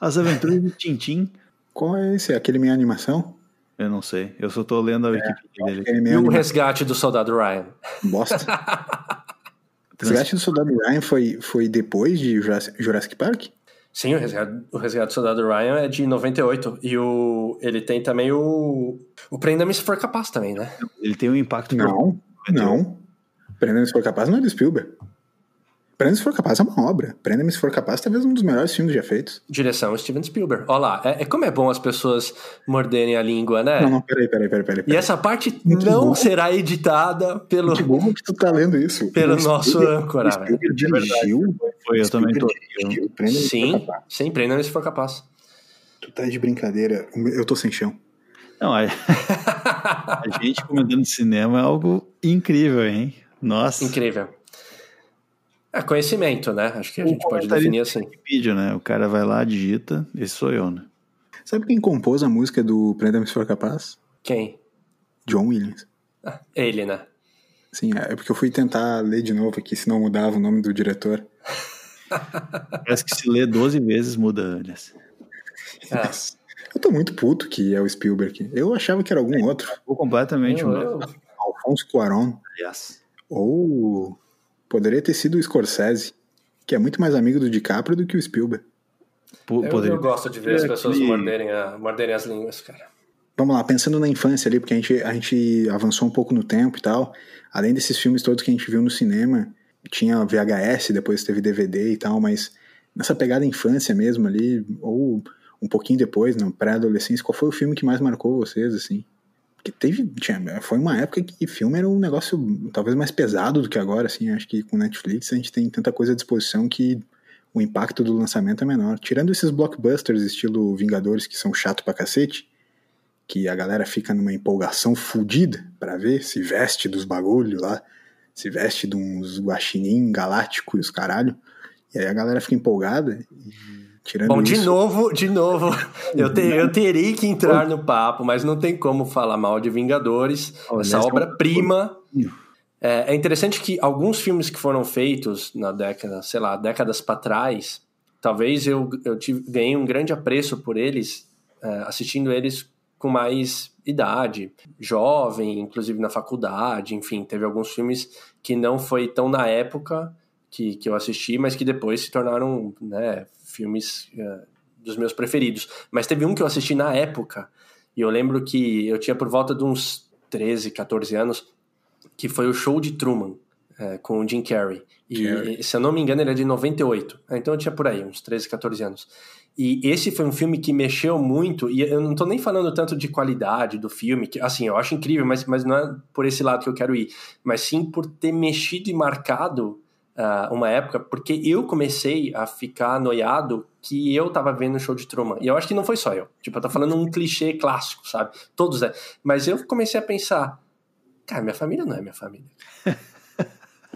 [SPEAKER 3] As Aventuras de Tintim.
[SPEAKER 1] Qual é esse? Aquele minha animação?
[SPEAKER 3] Eu não sei. Eu só tô lendo a Wikipedia dele.
[SPEAKER 1] Aquele
[SPEAKER 2] E o resgate do soldado Ryan?
[SPEAKER 1] Bosta. (laughs) O Resgate do Soldado Ryan foi, foi depois de Jurassic, Jurassic Park?
[SPEAKER 2] Sim, o resgate, o resgate do soldado Ryan é de 98. E o, ele tem também o. O Prenda-me se for capaz também, né?
[SPEAKER 3] Ele tem um impacto.
[SPEAKER 1] Não, não. Prenda-me se for capaz não é do Spielberg. Prenda-me se for capaz é uma obra. Prenda-me se for capaz talvez um dos melhores filmes já feitos.
[SPEAKER 2] Direção Steven Spielberg. Olha lá, é, é como é bom as pessoas morderem a língua, né?
[SPEAKER 1] Não, não, peraí, peraí, peraí, peraí.
[SPEAKER 2] E essa parte
[SPEAKER 1] Muito
[SPEAKER 2] não
[SPEAKER 1] bom.
[SPEAKER 2] será editada pelo,
[SPEAKER 1] Que bom que tu tá lendo isso.
[SPEAKER 2] pelo
[SPEAKER 1] O
[SPEAKER 2] nosso
[SPEAKER 1] Spielberg-
[SPEAKER 2] âncora.
[SPEAKER 1] Spielberg dirigiu.
[SPEAKER 3] Foi, eu também tô.
[SPEAKER 1] Spielberg dirigiu Prenda-me se for
[SPEAKER 2] Sim,
[SPEAKER 1] capaz.
[SPEAKER 2] sim, prenda-me se for capaz.
[SPEAKER 1] Tu tá de brincadeira. Eu tô sem chão.
[SPEAKER 3] Não, a... (laughs) a gente comentando cinema é algo incrível, hein? Nossa.
[SPEAKER 2] Incrível. É conhecimento, né? Acho que a
[SPEAKER 3] Um
[SPEAKER 2] gente pode definir assim.
[SPEAKER 3] Vídeo, né? O cara vai lá, digita, esse sou eu, né?
[SPEAKER 1] Sabe quem compôs a música do Prenda-me se for capaz?
[SPEAKER 2] Quem?
[SPEAKER 1] John Williams.
[SPEAKER 2] Ah, ele, né?
[SPEAKER 1] Sim, é porque eu fui tentar ler de novo aqui, se não mudava o nome do diretor. (laughs)
[SPEAKER 3] Parece que se lê 12 vezes muda, aliás.
[SPEAKER 2] É.
[SPEAKER 1] Eu tô muito puto que é o Spielberg. Eu achava que era algum outro.
[SPEAKER 3] Ficou completamente
[SPEAKER 2] Eu-
[SPEAKER 3] um
[SPEAKER 2] eu-
[SPEAKER 1] Alfonso Cuarón.
[SPEAKER 3] aliás.
[SPEAKER 1] Ou poderia ter sido o Scorsese, que é muito mais amigo do DiCaprio do que o Spielberg.
[SPEAKER 3] Po-
[SPEAKER 2] Eu,
[SPEAKER 3] poderia-
[SPEAKER 2] eu gosto de ver as
[SPEAKER 3] É,
[SPEAKER 2] pessoas
[SPEAKER 3] aquele-
[SPEAKER 2] morderem, a- morderem as línguas, cara.
[SPEAKER 1] Vamos lá, pensando na infância ali, porque a gente, a gente avançou um pouco no tempo e tal. Além desses filmes todos que a gente viu no cinema, tinha VHS, depois teve DVD e tal, mas nessa pegada infância mesmo ali, ou um pouquinho depois, na pré-adolescência, qual foi o filme que mais marcou vocês, assim? Porque teve, tinha, foi uma época que filme era um negócio talvez mais pesado do que agora, assim, acho que com Netflix a gente tem tanta coisa à disposição que o impacto do lançamento é menor. Tirando esses blockbusters estilo Vingadores, que são chato pra cacete, que a galera fica numa empolgação fodida pra ver, se veste dos bagulho lá, se veste de uns guaxinim galáctico e os caralho. E aí a galera fica empolgada. E tirando
[SPEAKER 2] Bom, de
[SPEAKER 1] isso,
[SPEAKER 2] novo, de novo, eu, te- eu terei que entrar no papo, mas não tem como falar mal de Vingadores, essa
[SPEAKER 3] essa é
[SPEAKER 2] obra-prima. É, é interessante que alguns filmes que foram feitos na década, sei lá, décadas para trás, talvez eu, eu tive, ganhei um grande apreço por eles, é, assistindo eles com mais idade, jovem, inclusive na faculdade, enfim, teve alguns filmes que não foi tão na época que, que eu assisti, mas que depois se tornaram né, filmes é, dos meus preferidos. Mas teve um que eu assisti na época, e eu lembro que eu tinha por volta de uns 13, 14 anos, que foi o Show de Truman, é, com o Jim Carrey. E,
[SPEAKER 1] Carrey.
[SPEAKER 2] se eu não me engano, ele é de 98. É, Então eu tinha por aí, uns 13, 14 anos. E esse foi um filme que mexeu muito, e eu não tô nem falando tanto de qualidade do filme, que assim, eu acho incrível, mas, mas não é por esse lado que eu quero ir, mas sim por ter mexido e marcado ah, uma época, porque eu comecei a ficar noiado que eu tava vendo o show de Truman. E eu acho que não foi só eu. Tipo, eu tô falando um clichê clássico, sabe? Todos é. Mas eu comecei a pensar, cara, minha família não é minha família. (laughs)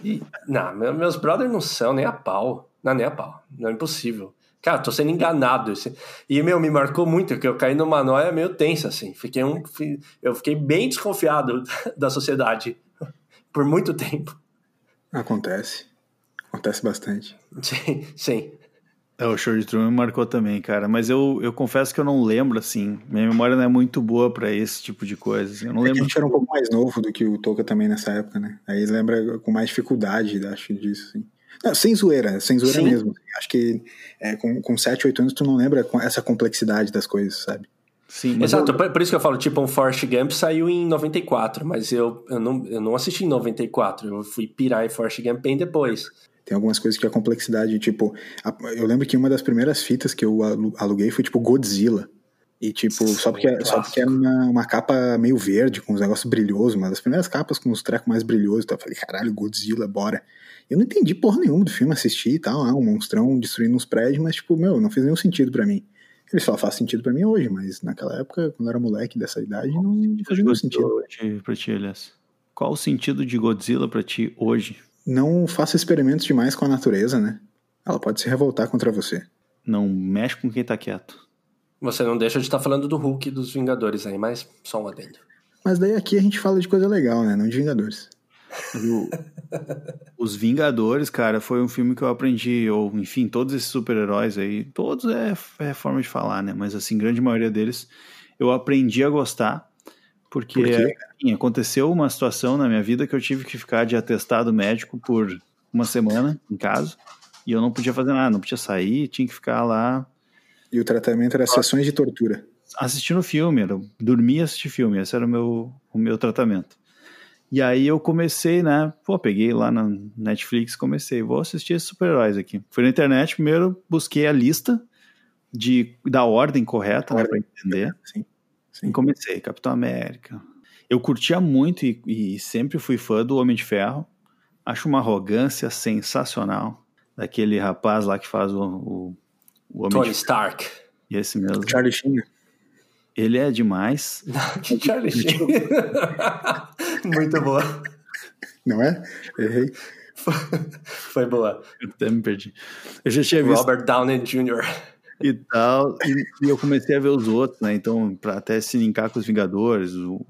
[SPEAKER 2] E, não, meu- meus brothers não são nem a pau. Não, nem a pau. Não é impossível. Cara, tô sendo enganado. Esse- E, meu, me marcou muito, que eu caí numa noia meio tensa, assim. Fiquei um... Eu fiquei bem desconfiado (laughs) da sociedade (laughs) por muito tempo.
[SPEAKER 1] Acontece. Acontece bastante. (laughs)
[SPEAKER 2] Sim, sim.
[SPEAKER 3] É, o show de Truman me marcou também, cara. Mas eu, eu confesso que eu não lembro, assim. Minha memória não é muito boa pra esse tipo de coisa. assim. Eu não
[SPEAKER 1] É que a
[SPEAKER 3] lembro.
[SPEAKER 1] gente era um pouco mais novo do que o Toca também nessa época, né? Aí lembra com mais dificuldade, acho, disso, assim. Não, sem zoeira, sem zoeira
[SPEAKER 2] Sim.
[SPEAKER 1] mesmo. Acho que é, com, com 7, 8 anos tu não lembra com essa complexidade das coisas, sabe?
[SPEAKER 3] Sim,
[SPEAKER 2] Exato,
[SPEAKER 3] eu-
[SPEAKER 2] por, por isso que eu falo, tipo, um Forrest Gump saiu em 94, mas eu, eu, não, eu não assisti em 94, eu fui pirar em Forrest Gump bem depois.
[SPEAKER 1] Tem algumas coisas que a complexidade, tipo, a- eu lembro que uma das primeiras fitas que eu alu- aluguei foi tipo Godzilla. E tipo, só porque,
[SPEAKER 2] Sim,
[SPEAKER 1] só porque era uma, uma capa meio verde, com uns negócios brilhosos, uma das primeiras capas com os trecos mais brilhosos. Então eu falei, caralho, Godzilla, bora. Eu não entendi porra nenhuma do filme, assisti e tal, ah, um monstrão destruindo uns prédios, mas tipo, meu, não fez nenhum sentido pra mim. Ele só faz sentido pra mim hoje, mas naquela época, quando eu era moleque dessa idade, não fazia nenhum sentido.
[SPEAKER 3] Pra ti, aliás. Qual o sentido de Godzilla pra ti hoje?
[SPEAKER 1] Não faça experimentos demais com a natureza, né? Ela pode se revoltar contra você.
[SPEAKER 3] Não mexe com quem tá quieto.
[SPEAKER 2] Você não deixa de estar falando do Hulk e dos Vingadores aí, mas só um adendo.
[SPEAKER 1] Mas daí aqui a gente fala de coisa legal, né? Não de Vingadores.
[SPEAKER 3] O, (laughs) Os Vingadores, cara, foi um filme que eu aprendi, ou enfim, todos esses super-heróis aí, todos é, é forma de falar, né? Mas assim, grande maioria deles eu aprendi a gostar, porque Por assim, aconteceu uma situação na minha vida que eu tive que ficar de atestado médico por uma semana em casa, e eu não podia fazer nada, não podia sair, tinha que ficar lá.
[SPEAKER 1] E o tratamento era sessões de tortura?
[SPEAKER 3] Assistindo filme, era dormir e assistir filme, esse era o meu, o meu tratamento. E aí eu comecei, né? Pô, peguei lá na Netflix, comecei, vou assistir esses super-heróis aqui. Fui na internet, primeiro busquei a lista de, da ordem correta, né, para entender. Sim, sim. E comecei, Capitão América. Eu curtia muito e, e sempre fui fã do Homem de Ferro. Acho uma arrogância sensacional daquele rapaz lá que faz o, o,
[SPEAKER 2] o Homem Tony de Stark.
[SPEAKER 3] Esse mesmo.
[SPEAKER 1] Charlie Sheen.
[SPEAKER 3] Ele é demais.
[SPEAKER 2] que (laughs) Charlie Sheen. (laughs) Muito boa.
[SPEAKER 1] Não é? Errei.
[SPEAKER 2] Foi boa.
[SPEAKER 3] Eu até me perdi. Eu já tinha visto.
[SPEAKER 2] Robert Downey Jr.
[SPEAKER 3] E tal. E, e eu comecei a ver os outros, né? Então, pra até se linkar com os Vingadores. O...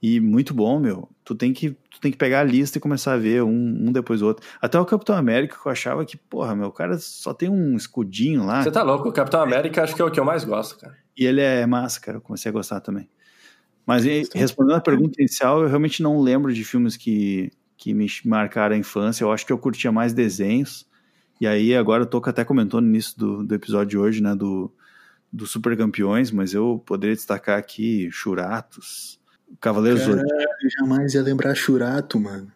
[SPEAKER 3] E muito bom, meu. Tu tem que, tu tem que pegar a lista e começar a ver um, um depois do outro. Até o Capitão América, que eu achava que, porra, meu, o cara só tem um escudinho lá.
[SPEAKER 2] Você tá louco? O Capitão América acho que é o que eu mais gosto, cara.
[SPEAKER 3] E ele é massa, cara. Eu comecei a gostar também. Mas respondendo a pergunta inicial, eu realmente não lembro de filmes que, que me marcaram a infância. Eu acho que eu curtia mais desenhos. E aí, agora o Toca até comentou no início do, do episódio de hoje, né, do, do Super Campeões, mas eu poderia destacar aqui Churatos, Cavaleiros
[SPEAKER 1] Caralho, eu jamais ia lembrar Churato, mano.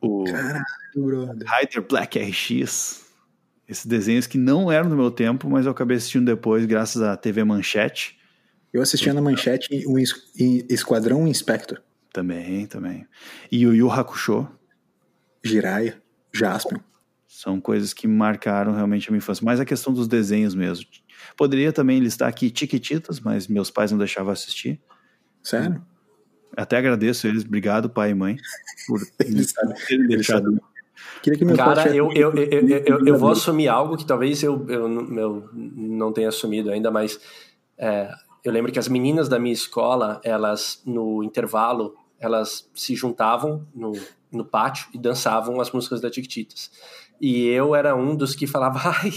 [SPEAKER 3] O Caralho, brother. Rider Black RX. Esses desenhos que não eram do meu tempo, mas eu acabei assistindo depois, graças à TV Manchete.
[SPEAKER 1] Eu assistia na Manchete o Esquadrão Inspector.
[SPEAKER 3] Também, também. E o Yu Hakusho.
[SPEAKER 1] Jiraiya, Jaspion.
[SPEAKER 3] São coisas que marcaram realmente a minha infância. Mas a questão dos desenhos mesmo. Poderia também listar aqui Tiquititas, mas meus pais não deixavam assistir.
[SPEAKER 1] Sério?
[SPEAKER 3] Até agradeço eles. Obrigado, pai e mãe, por (laughs) eles terem deixado.
[SPEAKER 2] Queria que meu Cara, eu, eu, eu, eu, eu, vou assumir algo que talvez eu, eu, eu não tenha assumido ainda, mas é, eu lembro que as meninas da minha escola, elas, no intervalo, elas se juntavam no, no pátio e dançavam as músicas da Tiquititas. E eu era um dos que falava, (laughs) ai,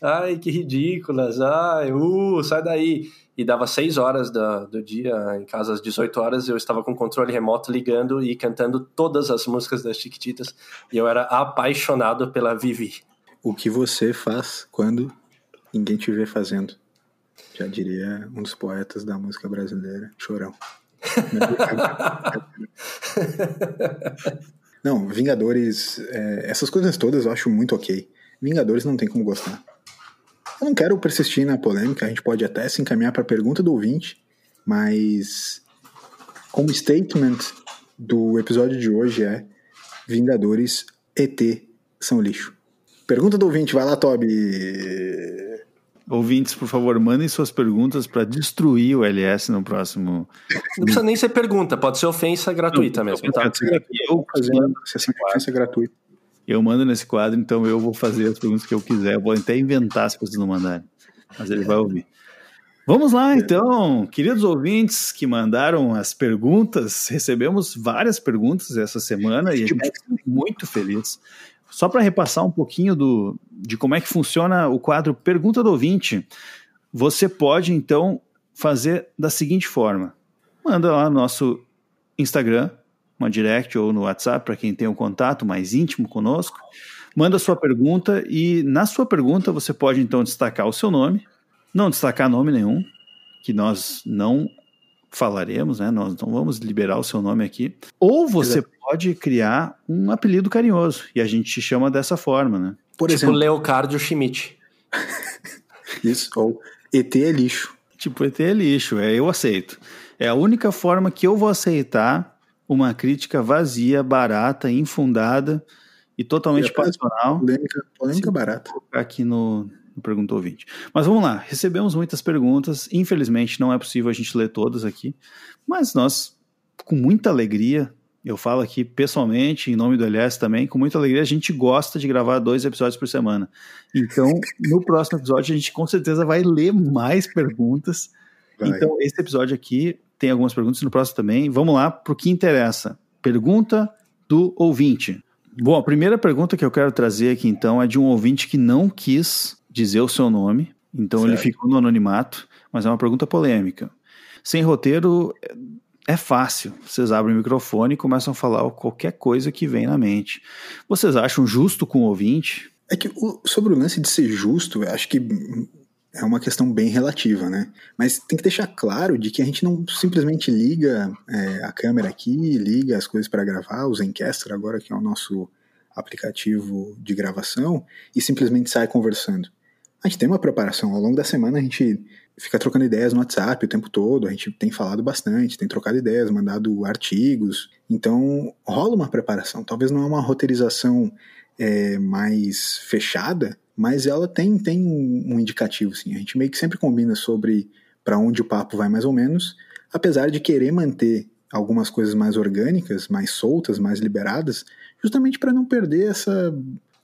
[SPEAKER 2] ai, que ridículas, ai, uh, sai daí. E dava seis horas do, do dia, em casa às 18 horas, eu estava com o controle remoto ligando e cantando todas as músicas das Chiquititas. E eu era apaixonado pela Vivi.
[SPEAKER 1] O que você faz quando ninguém te vê fazendo? Já diria um dos poetas da música brasileira, Chorão. (laughs) (laughs) Não, Vingadores, é, essas coisas todas eu acho muito ok. Vingadores não tem como gostar. Eu não quero persistir na polêmica, a gente pode até se encaminhar para a pergunta do ouvinte, mas como statement do episódio de hoje é Vingadores ET são lixo. Pergunta do ouvinte, vai lá, Toby.
[SPEAKER 3] Ouvintes, por favor, mandem suas perguntas para destruir o LS no próximo.
[SPEAKER 2] Não precisa nem ser pergunta, pode ser ofensa gratuita não, mesmo. Tá?
[SPEAKER 1] Eu fazendo ofensa gratuita.
[SPEAKER 3] Eu mando nesse quadro, então eu vou fazer as perguntas que eu quiser. Eu vou até inventar se vocês não mandarem. Mas ele vai ouvir. Vamos lá, então, queridos ouvintes que mandaram as perguntas, recebemos várias perguntas essa semana e a gente muito feliz. Só para repassar um pouquinho do, de como é que funciona o quadro Pergunta do Ouvinte, você pode então fazer da seguinte forma: manda lá no nosso Instagram, uma direct ou no WhatsApp, para quem tem um contato mais íntimo conosco. Manda sua pergunta e na sua pergunta você pode então destacar o seu nome, não destacar nome nenhum, que nós não falaremos, né? Nós não vamos liberar o seu nome aqui. Ou você Exato. pode criar um apelido carinhoso e a gente te chama dessa forma, né?
[SPEAKER 2] Por tipo exemplo, Leocardio Schmidt. (laughs)
[SPEAKER 1] Isso, ou ET é lixo.
[SPEAKER 3] Tipo, ET é lixo, é, eu aceito. É a única forma que eu vou aceitar uma crítica vazia, barata, infundada e totalmente e passional.
[SPEAKER 1] Polêmica, polêmica barata.
[SPEAKER 3] Aqui no, no Pergunta Ouvinte. Mas vamos lá, recebemos muitas perguntas. Infelizmente não é possível a gente ler todas aqui, mas nós, com muita alegria, eu falo aqui pessoalmente, em nome do LS também, com muita alegria, a gente gosta de gravar dois episódios por semana. Então, no próximo episódio, a gente com certeza vai ler mais perguntas. Vai. Então, esse episódio aqui tem algumas perguntas no próximo também. Vamos lá para o que interessa. Pergunta do ouvinte. Bom, a primeira pergunta que eu quero trazer aqui então é de um ouvinte que não quis dizer o seu nome, então certo. ele ficou no anonimato, mas é uma pergunta polêmica. Sem roteiro é fácil. Vocês abrem o microfone e começam a falar qualquer coisa que vem na mente. Vocês acham justo com o ouvinte?
[SPEAKER 1] É que sobre o lance de ser justo, eu acho que é uma questão bem relativa, né? Mas tem que deixar claro de que a gente não simplesmente liga é, a câmera aqui, liga as coisas para gravar, o Zencastr agora que é o nosso aplicativo de gravação, e simplesmente sai conversando. A gente tem uma preparação, ao longo da semana a gente fica trocando ideias no WhatsApp o tempo todo, a gente tem falado bastante, tem trocado ideias, mandado artigos, então rola uma preparação. Talvez não é uma roteirização é, mais fechada, mas ela tem, tem um indicativo, sim. A gente meio que sempre combina sobre para onde o papo vai mais ou menos, apesar de querer manter algumas coisas mais orgânicas, mais soltas, mais liberadas, justamente para não perder essa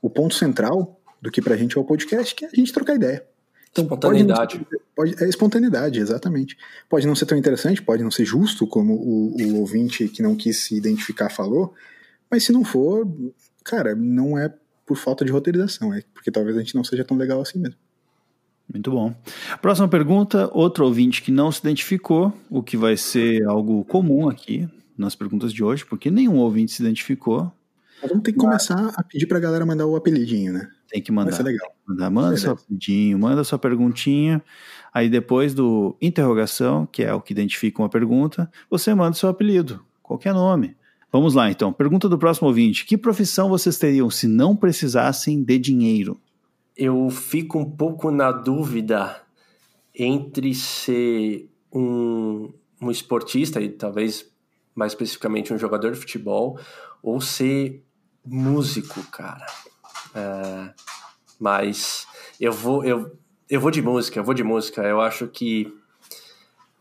[SPEAKER 1] o ponto central do que para a gente é o podcast, que é a gente trocar ideia.
[SPEAKER 2] Então, espontaneidade.
[SPEAKER 1] Pode, pode, é espontaneidade, exatamente. Pode não ser tão interessante, pode não ser justo, como o, o ouvinte que não quis se identificar falou, mas se não for, cara, não é por falta de roteirização, é porque talvez a gente não seja tão legal assim mesmo.
[SPEAKER 3] Muito bom. Próxima pergunta, outro ouvinte que não se identificou, o que vai ser algo comum aqui nas perguntas de hoje, porque nenhum ouvinte se identificou.
[SPEAKER 1] Vamos ter que Mas... começar a pedir pra galera mandar o apelidinho, né?
[SPEAKER 3] Tem que mandar. Vai ser legal. Mandar, manda seu apelidinho, manda sua perguntinha. Aí depois do interrogação, que é o que identifica uma pergunta, você manda seu apelido, qualquer nome. Vamos lá então. Pergunta do próximo ouvinte: Que profissão vocês teriam se não precisassem de dinheiro?
[SPEAKER 2] Eu fico um pouco na dúvida entre ser um, um esportista, e talvez mais especificamente um jogador de futebol, ou ser músico, cara. É, mas eu vou, eu, eu vou de música, eu vou de música. Eu acho que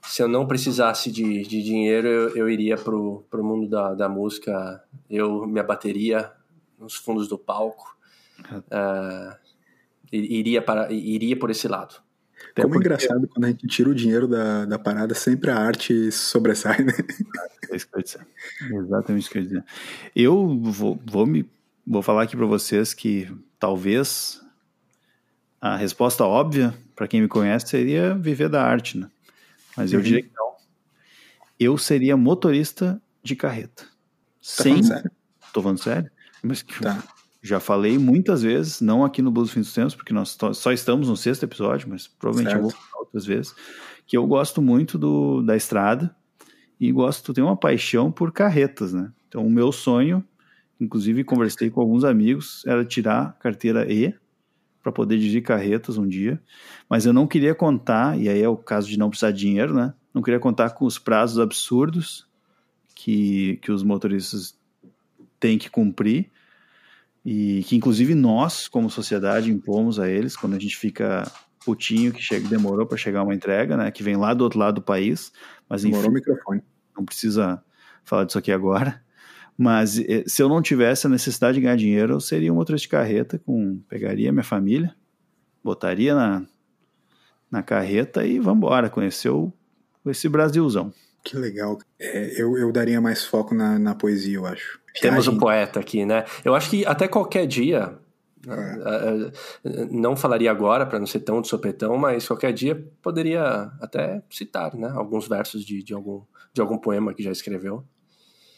[SPEAKER 2] se eu não precisasse de, de dinheiro, eu, eu iria pro, pro mundo da, da música. Eu me abateria nos fundos do palco. Uh, iria, para, iria por esse lado.
[SPEAKER 1] Até Como porque... engraçado quando a gente tira o dinheiro da, da parada, sempre a arte sobressai, né?
[SPEAKER 3] É isso que eu dizer. Exatamente isso que eu ia dizer. Eu vou, vou, me, vou falar aqui para vocês que talvez a resposta óbvia, para quem me conhece, seria viver da arte, né? Mas eu uhum. diria que não. Eu seria motorista de carreta. Tá
[SPEAKER 1] sem... falando sério?
[SPEAKER 3] Tô falando sério? Mas tá. Já falei muitas vezes, não aqui no Blues Fim dos Tempos, porque nós só estamos no sexto episódio, mas provavelmente certo. eu vou falar outras vezes, que eu gosto muito do, da estrada e gosto, tenho uma paixão por carretas, né? Então o meu sonho, inclusive conversei com alguns amigos, era tirar carteira E para poder dirigir carretas um dia, mas eu não queria contar, e aí é o caso de não precisar de dinheiro, né? Não queria contar com os prazos absurdos que, que os motoristas têm que cumprir e que inclusive nós, como sociedade, impomos a eles quando a gente fica putinho que chega, demorou para chegar uma entrega, né? Que vem lá do outro lado do país, mas
[SPEAKER 1] demorou enfim, o microfone.
[SPEAKER 3] Não precisa falar disso aqui agora. Mas eh, se eu não tivesse a necessidade de ganhar dinheiro, eu seria um motorista de carreta, com, pegaria minha família, botaria na, na carreta e vamos embora, conhecer o, esse Brasilzão.
[SPEAKER 1] Que legal. É, eu, eu daria mais foco na, na poesia, eu acho.
[SPEAKER 2] Temos um poeta aqui, né? Eu acho que até qualquer dia, é. Eh, eh, não falaria agora para não ser tão de sopetão, mas qualquer dia poderia até citar, né? Alguns versos de, de, algum, de algum poema que já escreveu.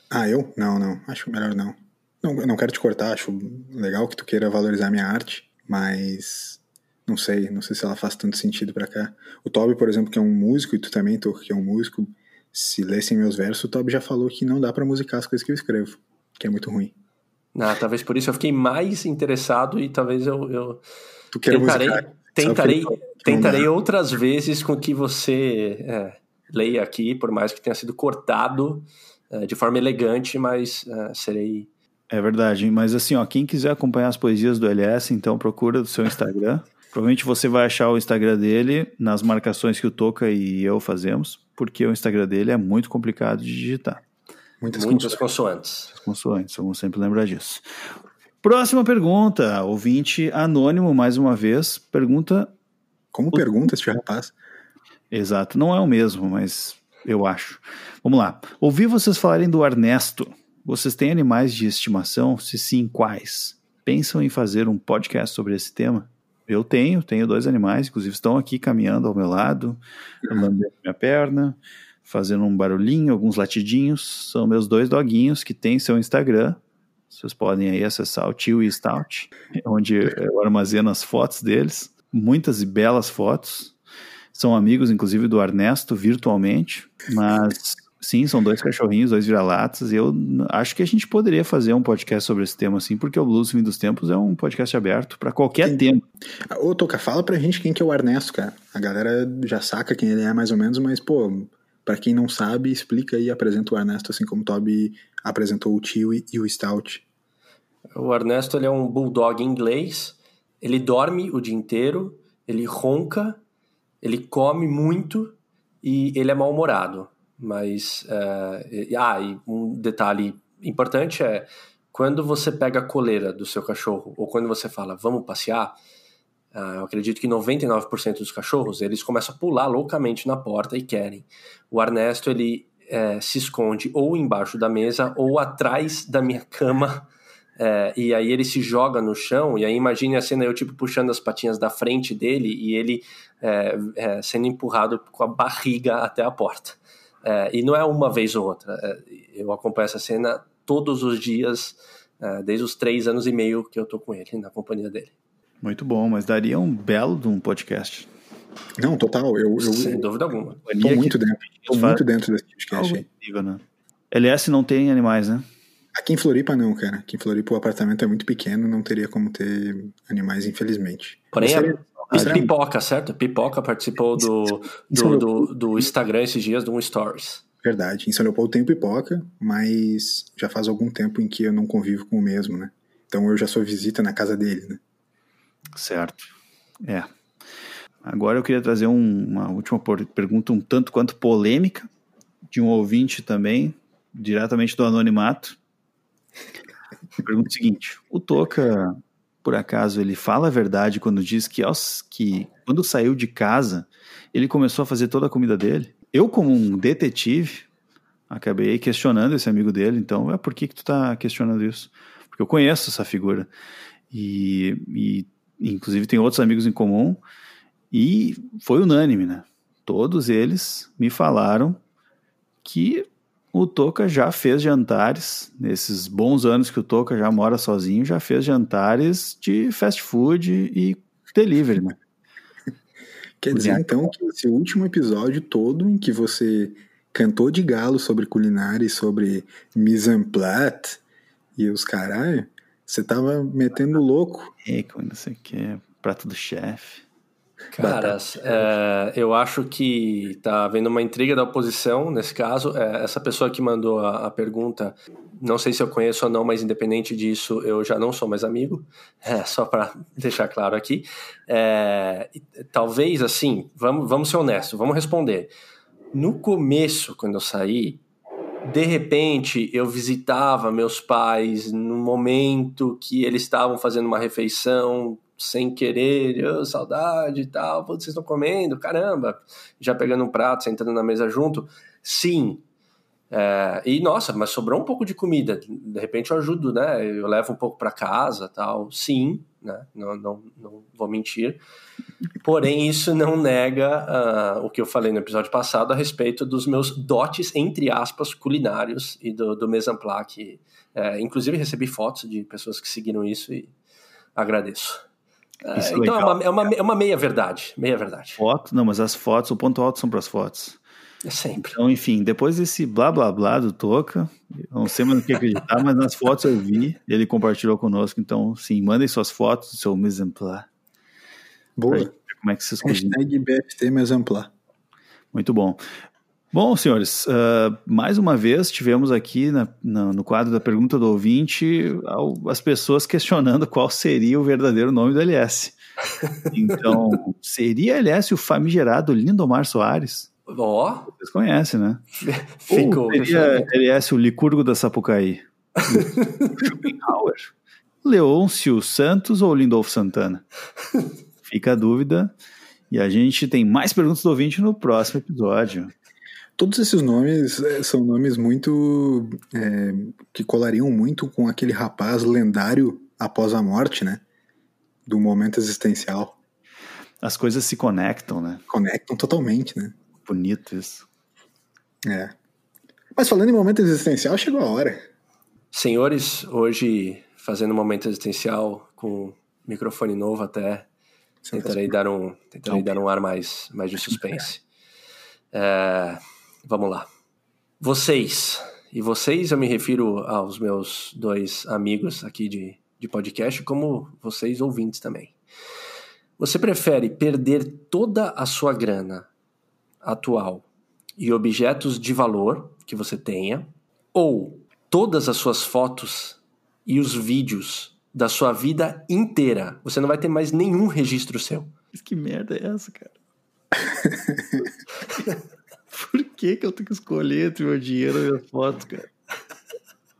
[SPEAKER 1] Ah, eu? Não, não. Acho melhor não. Não, não quero te cortar, acho legal que tu queira valorizar minha arte, mas não sei, não sei se ela faz tanto sentido para cá. O Toby, por exemplo, que é um músico, e tu também, tu, que é um músico, se lessem meus versos, o Toby já falou que não dá para musicar as coisas que eu escrevo, que é muito ruim.
[SPEAKER 2] Ah, talvez por isso eu fiquei mais interessado e talvez eu, eu
[SPEAKER 1] tu tentarei, musicar,
[SPEAKER 2] tentarei, tentarei outras vezes com que você é, leia aqui, por mais que tenha sido cortado é, de forma elegante, mas uh, serei.
[SPEAKER 3] É verdade, mas assim, ó, quem quiser acompanhar as poesias do LS, então procura do seu Instagram. Provavelmente você vai achar o Instagram dele nas marcações que o Toca e eu fazemos, porque o Instagram dele é muito complicado de digitar.
[SPEAKER 2] Muitas, Muitas consoantes.
[SPEAKER 3] Consoantes, vamos sempre lembrar disso. Próxima pergunta, ouvinte anônimo, mais uma vez, pergunta.
[SPEAKER 1] Como o... pergunta este rapaz?
[SPEAKER 3] Exato, não é o mesmo, mas eu acho. Vamos lá. Ouvi vocês falarem do Ernesto. Vocês têm animais de estimação? Se sim, quais? Pensam em fazer um podcast sobre esse tema? Eu tenho, tenho dois animais, inclusive estão aqui caminhando ao meu lado, lambendo minha perna, fazendo um barulhinho, alguns latidinhos. São meus dois doguinhos que têm seu Instagram. Vocês podem aí acessar o Tio e Stout, onde eu armazeno as fotos deles. Muitas e belas fotos. São amigos, inclusive, do Ernesto virtualmente, mas Sim, são dois cachorrinhos, dois vira-latas, e eu acho que a gente poderia fazer um podcast sobre esse tema, assim, porque o Blues Fim dos Tempos é um podcast aberto para qualquer tema.
[SPEAKER 1] Ô, Toca, fala pra gente quem que é o Ernesto, cara. A galera já saca quem ele é mais ou menos, mas, pô, para quem não sabe, explica aí, apresenta o Ernesto, assim como o Toby apresentou o Tio e o Stout.
[SPEAKER 2] O Ernesto, ele é um bulldog inglês, ele dorme o dia inteiro, ele ronca, ele come muito e ele é mal-humorado. Mas, uh, ah, e um detalhe importante é quando você pega a coleira do seu cachorro ou quando você fala vamos passear, eu acredito que 99% dos cachorros eles começam a pular loucamente na porta e querem. O Ernesto ele uh, se esconde ou embaixo da mesa ou atrás da minha cama. É, (laughs) e aí ele se joga no chão, e aí imagine a cena eu tipo puxando as patinhas da frente dele e ele é, é, sendo empurrado com a barriga até a porta. É, e não é uma vez ou outra. É, eu acompanho essa cena todos os dias, é, desde os três anos e meio que eu tô com ele, na companhia dele.
[SPEAKER 3] Muito bom, mas daria um belo de um podcast.
[SPEAKER 1] Não, total. Eu, eu
[SPEAKER 2] Sem dúvida alguma.
[SPEAKER 1] Tô muito dentro, tô muito dentro desse podcast aí. Incrível,
[SPEAKER 3] né? LS não tem animais, né?
[SPEAKER 1] Aqui em Floripa não, cara. Aqui em Floripa o apartamento é muito pequeno, não teria como ter animais, infelizmente.
[SPEAKER 2] Porém, seria... a, a Pipoca, certo? Pipoca participou do, do, do, do Instagram esses dias, de um Stories.
[SPEAKER 1] Verdade. Em São Leopoldo tem pipoca, mas já faz algum tempo em que eu não convivo com o mesmo, né? Então eu já sou visita na casa dele, né?
[SPEAKER 3] Certo. É. Agora eu queria trazer um, uma última pergunta um tanto quanto polêmica de um ouvinte também, diretamente do anonimato. Pergunta o seguinte: o Toca, por acaso, ele fala a verdade quando diz que, aos, que quando saiu de casa, ele começou a fazer toda a comida dele? Eu, como um detetive, acabei questionando esse amigo dele, então, é por que, que tu tá questionando isso? Porque eu conheço essa figura. E, e inclusive tem outros amigos em comum, e foi unânime, né? Todos eles me falaram que o Toca já fez jantares, nesses bons anos que o Toca já mora sozinho, já fez jantares de fast food e delivery, né? (laughs)
[SPEAKER 1] Quer dizer, é. então, que esse último episódio todo em que você cantou de galo sobre culinária e sobre mise en place e os caralho, você tava metendo louco.
[SPEAKER 3] É, não sei o que, prato do chefe.
[SPEAKER 2] Caras, é, eu acho que tá havendo uma intriga da oposição nesse caso. É, essa pessoa que mandou a, a, pergunta, não sei se eu conheço ou não, mas independente disso, eu já não sou mais amigo. É, só para (laughs) deixar claro aqui. É, talvez assim, vamos, vamos ser honestos, vamos responder. No começo, quando eu saí, de repente eu visitava meus pais no momento que eles estavam fazendo uma refeição sem querer, oh, saudade e tal, vocês estão comendo, caramba, já pegando um prato, sentando na mesa junto. Sim. É, e nossa, mas sobrou um pouco de comida. De repente eu ajudo, né? Eu levo um pouco para casa, tal. Sim, né? Não, não, não vou mentir. Porém, isso não nega uh, o que eu falei no episódio passado a respeito dos meus dotes, entre aspas, culinários e do, do place. É, inclusive, recebi fotos de pessoas que seguiram isso e agradeço. É, é, então é uma, é, uma, é uma meia verdade, meia verdade.
[SPEAKER 3] Foto, não, mas as fotos, o ponto alto são para as fotos.
[SPEAKER 2] É sempre.
[SPEAKER 3] Então, enfim, depois desse blá blá blá do Toca, não sei mais no que acreditar, mas nas fotos eu vi, ele compartilhou conosco, então, sim, mandem suas fotos do seu place.
[SPEAKER 1] Boa.
[SPEAKER 3] Como é que vocês
[SPEAKER 1] Hashtag BFT place.
[SPEAKER 3] Muito bom. Bom, senhores, uh, mais uma vez tivemos aqui na, na, no quadro da pergunta do ouvinte ao, as pessoas questionando (laughs) qual seria o verdadeiro nome do LS. Então, seria LS o famigerado Lindomar Soares?
[SPEAKER 2] Ó.
[SPEAKER 3] Oh. Vocês conhecem, né? (laughs) Ficou. Ou seria LS o Licurgo da Sapucaí? (laughs) Schopenhauer? Leôncio Santos ou Lindolfo Santana? Fica a dúvida. E a gente tem mais perguntas do ouvinte no próximo episódio.
[SPEAKER 1] Todos esses nomes é, são nomes muito. É, que colariam muito com aquele rapaz lendário após a morte, né? Do momento existencial.
[SPEAKER 3] As coisas se conectam, né?
[SPEAKER 1] Conectam totalmente, né?
[SPEAKER 3] Bonito isso.
[SPEAKER 1] É. Mas falando em momento existencial, chegou a hora.
[SPEAKER 2] Senhores, hoje fazendo momento existencial com microfone novo até. Tentarei dar um, tentarei dar um ar mais, mais de (laughs) suspense. É, vamos lá. Vocês, e vocês eu me refiro aos meus dois amigos aqui de, de podcast, como vocês ouvintes também. Você prefere perder toda a sua grana atual e objetos de valor que você tenha, ou todas as suas fotos e os vídeos da sua vida inteira. Você não vai ter mais nenhum registro seu.
[SPEAKER 3] Mas que merda é essa, cara? (laughs) Por que, que eu tenho que escolher entre meu dinheiro e minhas fotos, cara?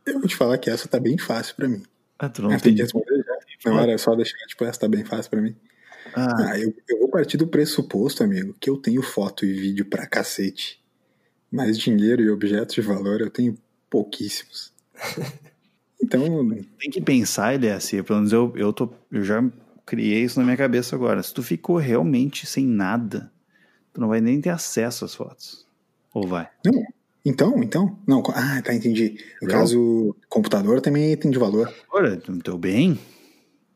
[SPEAKER 1] Eu vou te falar que essa tá bem fácil pra mim.
[SPEAKER 3] Ah, tu não
[SPEAKER 1] Ah, tem que responder já. Não era só deixar, tipo, essa tá bem fácil pra mim.
[SPEAKER 3] Ah,
[SPEAKER 1] eu, eu vou partir do pressuposto, amigo, que eu tenho foto e vídeo pra cacete. Mas dinheiro e objetos de valor eu tenho pouquíssimos. (laughs) Então,
[SPEAKER 3] tem que pensar, LS, pelo menos eu, eu, tô, eu já criei isso na minha cabeça agora. Se tu ficou realmente sem nada, tu não vai nem ter acesso às fotos. Ou vai?
[SPEAKER 1] não. Então, então. Não, ah, tá, entendi. No caso, computador também tem de valor.
[SPEAKER 3] No teu bem,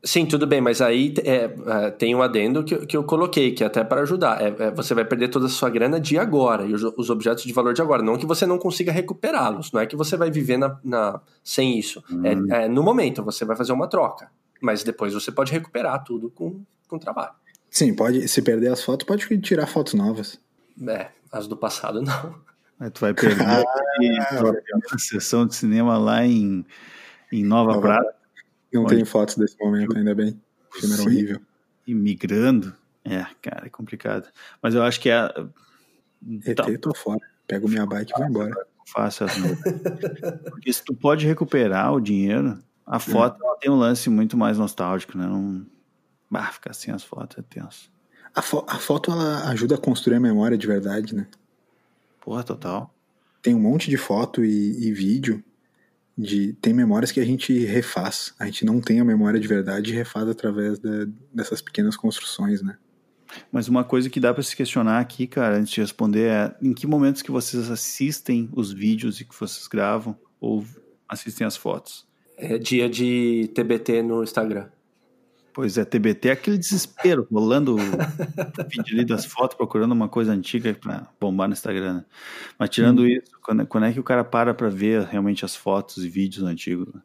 [SPEAKER 2] Sim, tudo bem, mas aí é, é, tem um adendo que, eu- que eu coloquei, que é até para ajudar. É, é, você vai perder toda a sua grana de agora, e os, os objetos de valor de agora. Não que você não consiga recuperá-los, não é que você vai viver na, na- sem isso. É, é no momento, você vai fazer uma troca. Mas depois você pode recuperar tudo com, com trabalho.
[SPEAKER 1] Sim, pode. Se perder as fotos, pode tirar fotos novas.
[SPEAKER 2] É, as do passado não.
[SPEAKER 3] aí tu vai perder (laughs) a sessão de cinema lá em, em Nova
[SPEAKER 1] Nova
[SPEAKER 3] Prata,
[SPEAKER 1] Não
[SPEAKER 3] Pode.
[SPEAKER 1] tenho fotos desse momento, ainda bem. O filme era
[SPEAKER 3] Sim.
[SPEAKER 1] horrível.
[SPEAKER 3] e migrando. É, cara, é complicado. Mas eu acho que é
[SPEAKER 1] ET,
[SPEAKER 3] tá
[SPEAKER 1] tô fora. Pego minha bike e vou embora.
[SPEAKER 3] fácil as notas. Porque se tu pode recuperar o dinheiro, a foto ela tem um lance muito mais nostálgico, né? Não... Bah, ficar sem as fotos é tenso.
[SPEAKER 1] A, fo- a foto, ela ajuda a construir a memória de verdade, né?
[SPEAKER 3] Porra, total.
[SPEAKER 1] Tem um monte de foto e, e vídeo de... Tem memórias que a gente refaz. A gente não tem a memória de verdade e refaz através da- dessas pequenas construções, né?
[SPEAKER 3] Mas uma coisa que dá pra se questionar aqui, cara, antes de responder é em que momentos que vocês assistem os vídeos e que vocês gravam ou assistem as fotos?
[SPEAKER 2] É dia de TBT no Instagram.
[SPEAKER 3] Pois é, TBT é aquele desespero, rolando o (laughs) vídeo ali das fotos, procurando uma coisa antiga pra bombar no Instagram. né? Mas tirando isso, quando, é- quando é que o cara para pra ver realmente as fotos e vídeos antigos? né?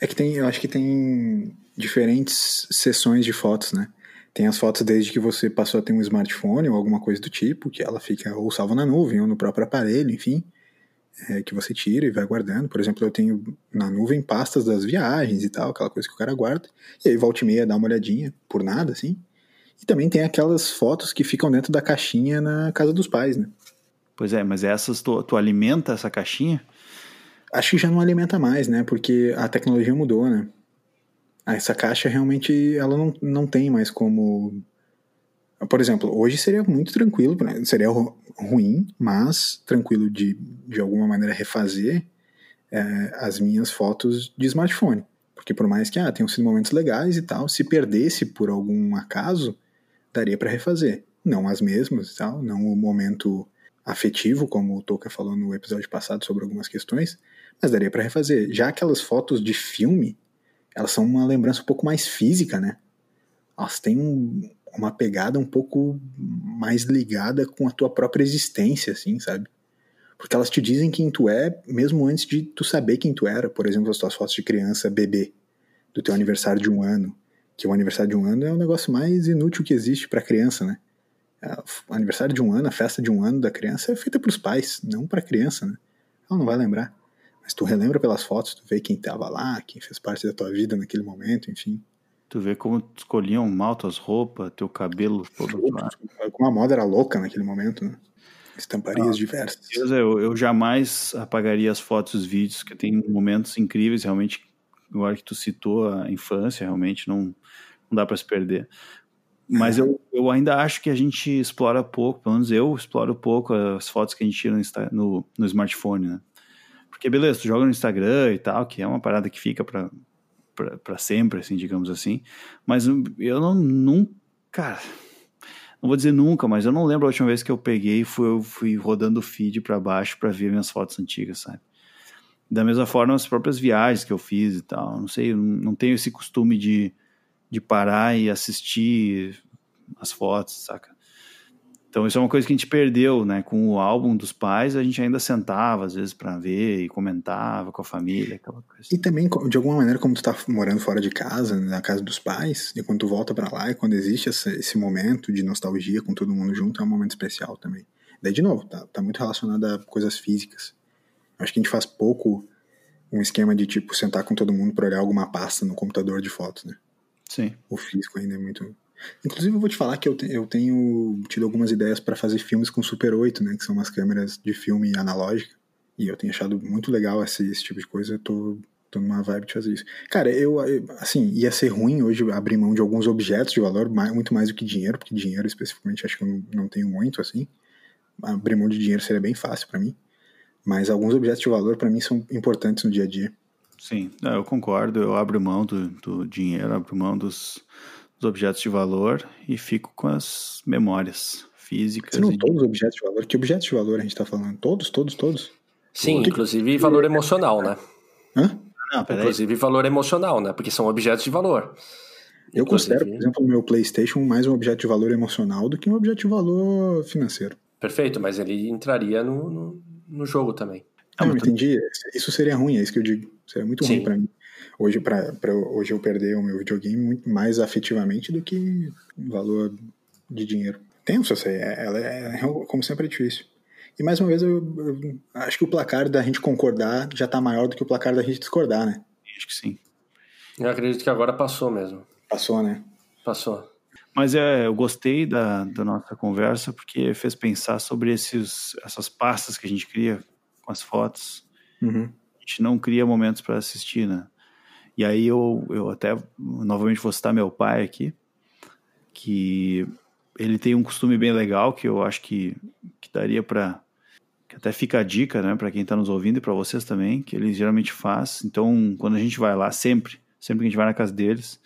[SPEAKER 1] É que tem, eu acho que tem diferentes sessões de fotos, né? Tem as fotos desde que você passou a ter um smartphone ou alguma coisa do tipo, que ela fica ou salva na nuvem ou no próprio aparelho, enfim, é, que você tira e vai guardando. Por exemplo, eu tenho na nuvem pastas das viagens e tal, aquela coisa que o cara guarda. E aí volta e meia dá uma olhadinha, por nada, assim. E também tem aquelas fotos que ficam dentro da caixinha na casa dos pais, né?
[SPEAKER 3] Pois é, mas essas tu, tu alimenta essa caixinha?
[SPEAKER 1] Acho que já não alimenta mais, né? Porque a tecnologia mudou, né? Ah, Essa caixa realmente ela não, não tem mais como. Por exemplo, hoje seria muito tranquilo, né? seria ru- ruim, mas tranquilo de, de alguma maneira refazer é, as minhas fotos de smartphone. Porque por mais que ah, tenham sido momentos legais e tal, se perdesse por algum acaso, daria para refazer. Não as mesmas e tal, não o momento afetivo, como o Toca falou no episódio passado sobre algumas questões, mas daria para refazer. Já aquelas fotos de filme, elas são uma lembrança um pouco mais física, né? Elas têm um- uma pegada um pouco mais ligada com a tua própria existência, assim, sabe? Porque elas te dizem quem tu é, mesmo antes de tu saber quem tu era. Por exemplo, as tuas fotos de criança bebê, do teu aniversário de um ano. Que o aniversário de um ano é o negócio mais inútil que existe para criança, né? O aniversário de um ano, a festa de um ano da criança é feita pros pais, não pra criança, né? Ela não vai lembrar. Mas tu relembra pelas fotos, tu vê quem tava lá, quem fez parte da tua vida naquele momento, enfim.
[SPEAKER 3] Tu vê como tu escolhiam mal tuas roupas, teu cabelo todo.
[SPEAKER 1] Como a moda era louca naquele momento, né? Estamparias diversas.
[SPEAKER 3] Deus, eu, eu jamais apagaria as fotos e os vídeos, que tem momentos incríveis, realmente, agora que tu citou a infância, realmente não, não dá pra se perder. Mas eu, eu ainda acho que a gente explora pouco, pelo menos eu exploro pouco as fotos que a gente tira no, no, no smartphone, né? Porque beleza, tu joga no Instagram e tal, que é uma parada que fica pra, pra sempre, assim, digamos assim. Mas eu não, nunca, cara, não vou dizer nunca, mas eu não lembro a última vez que eu peguei e fui, fui rodando o feed para baixo para ver minhas fotos antigas, sabe? Da mesma forma, as próprias viagens que eu fiz e tal. Não sei, não tenho esse costume de, de parar e assistir as fotos, saca? Então isso é uma coisa que a gente perdeu, né? Com o álbum dos pais, a gente ainda sentava às vezes para ver e comentava com a família, aquela coisa.
[SPEAKER 1] E também, de alguma maneira, como tu tá morando fora de casa, na casa dos pais, e quando tu volta para lá, e quando existe esse, esse, momento de nostalgia com todo mundo junto, é um momento especial também. Daí, de novo, tá, tá muito relacionado a coisas físicas. Acho que a gente faz pouco um esquema de, tipo, sentar com todo mundo para olhar alguma pasta no computador de fotos, né?
[SPEAKER 3] Sim.
[SPEAKER 1] O físico ainda é muito Inclusive, eu vou te falar que eu, te, eu tenho tido algumas ideias para fazer filmes com Super 8, né? Que são umas câmeras de filme analógica. E eu tenho achado muito legal esse, esse tipo de coisa. Eu tô, tô numa vibe de fazer isso. Cara, eu, assim, ia ser ruim hoje abrir mão de alguns objetos de valor, mais, muito mais do que dinheiro, porque dinheiro especificamente acho que eu não, não tenho muito, assim. Abrir mão de dinheiro seria bem fácil para mim. Mas alguns objetos de valor para mim são importantes no dia a dia.
[SPEAKER 3] Sim, eu concordo. Eu abro mão do, do dinheiro, abro mão dos os objetos de valor e fico com as memórias físicas.
[SPEAKER 1] Você não e... todos os objetos de valor? Que objetos de valor a gente está falando? Todos, todos, todos?
[SPEAKER 2] Sim, que... inclusive valor emocional, né?
[SPEAKER 1] Hã?
[SPEAKER 2] Não, inclusive valor emocional, né? Porque são objetos de valor.
[SPEAKER 1] Eu inclusive... considero, por exemplo, o meu PlayStation mais um objeto de valor emocional do que um objeto de valor financeiro.
[SPEAKER 2] Perfeito, mas ele entraria no, no, no jogo também.
[SPEAKER 1] Ah, não, entendi. Isso seria ruim, é isso que eu digo. Seria muito Sim. ruim para mim hoje para hoje eu perder o meu videogame muito mais afetivamente do que valor de dinheiro. Tenso essa aí, ela é, como sempre é difícil. E mais uma vez eu, eu, acho que o placar da gente concordar já tá maior do que o placar da gente discordar, né?
[SPEAKER 3] Acho que sim.
[SPEAKER 2] Eu acredito que agora passou mesmo.
[SPEAKER 1] Passou, né?
[SPEAKER 2] Passou.
[SPEAKER 3] Mas é, eu gostei da, da nossa conversa porque fez pensar sobre esses, essas pastas que a gente cria com as fotos.
[SPEAKER 1] Uhum.
[SPEAKER 3] A gente não cria momentos para assistir, né? E aí eu, eu até novamente vou citar meu pai aqui, que ele tem um costume bem legal que eu acho que, que daria para que até fica a dica, né, para quem está nos ouvindo e para vocês também, que ele geralmente faz. Então, quando a gente vai lá, sempre, sempre que a gente vai na casa deles,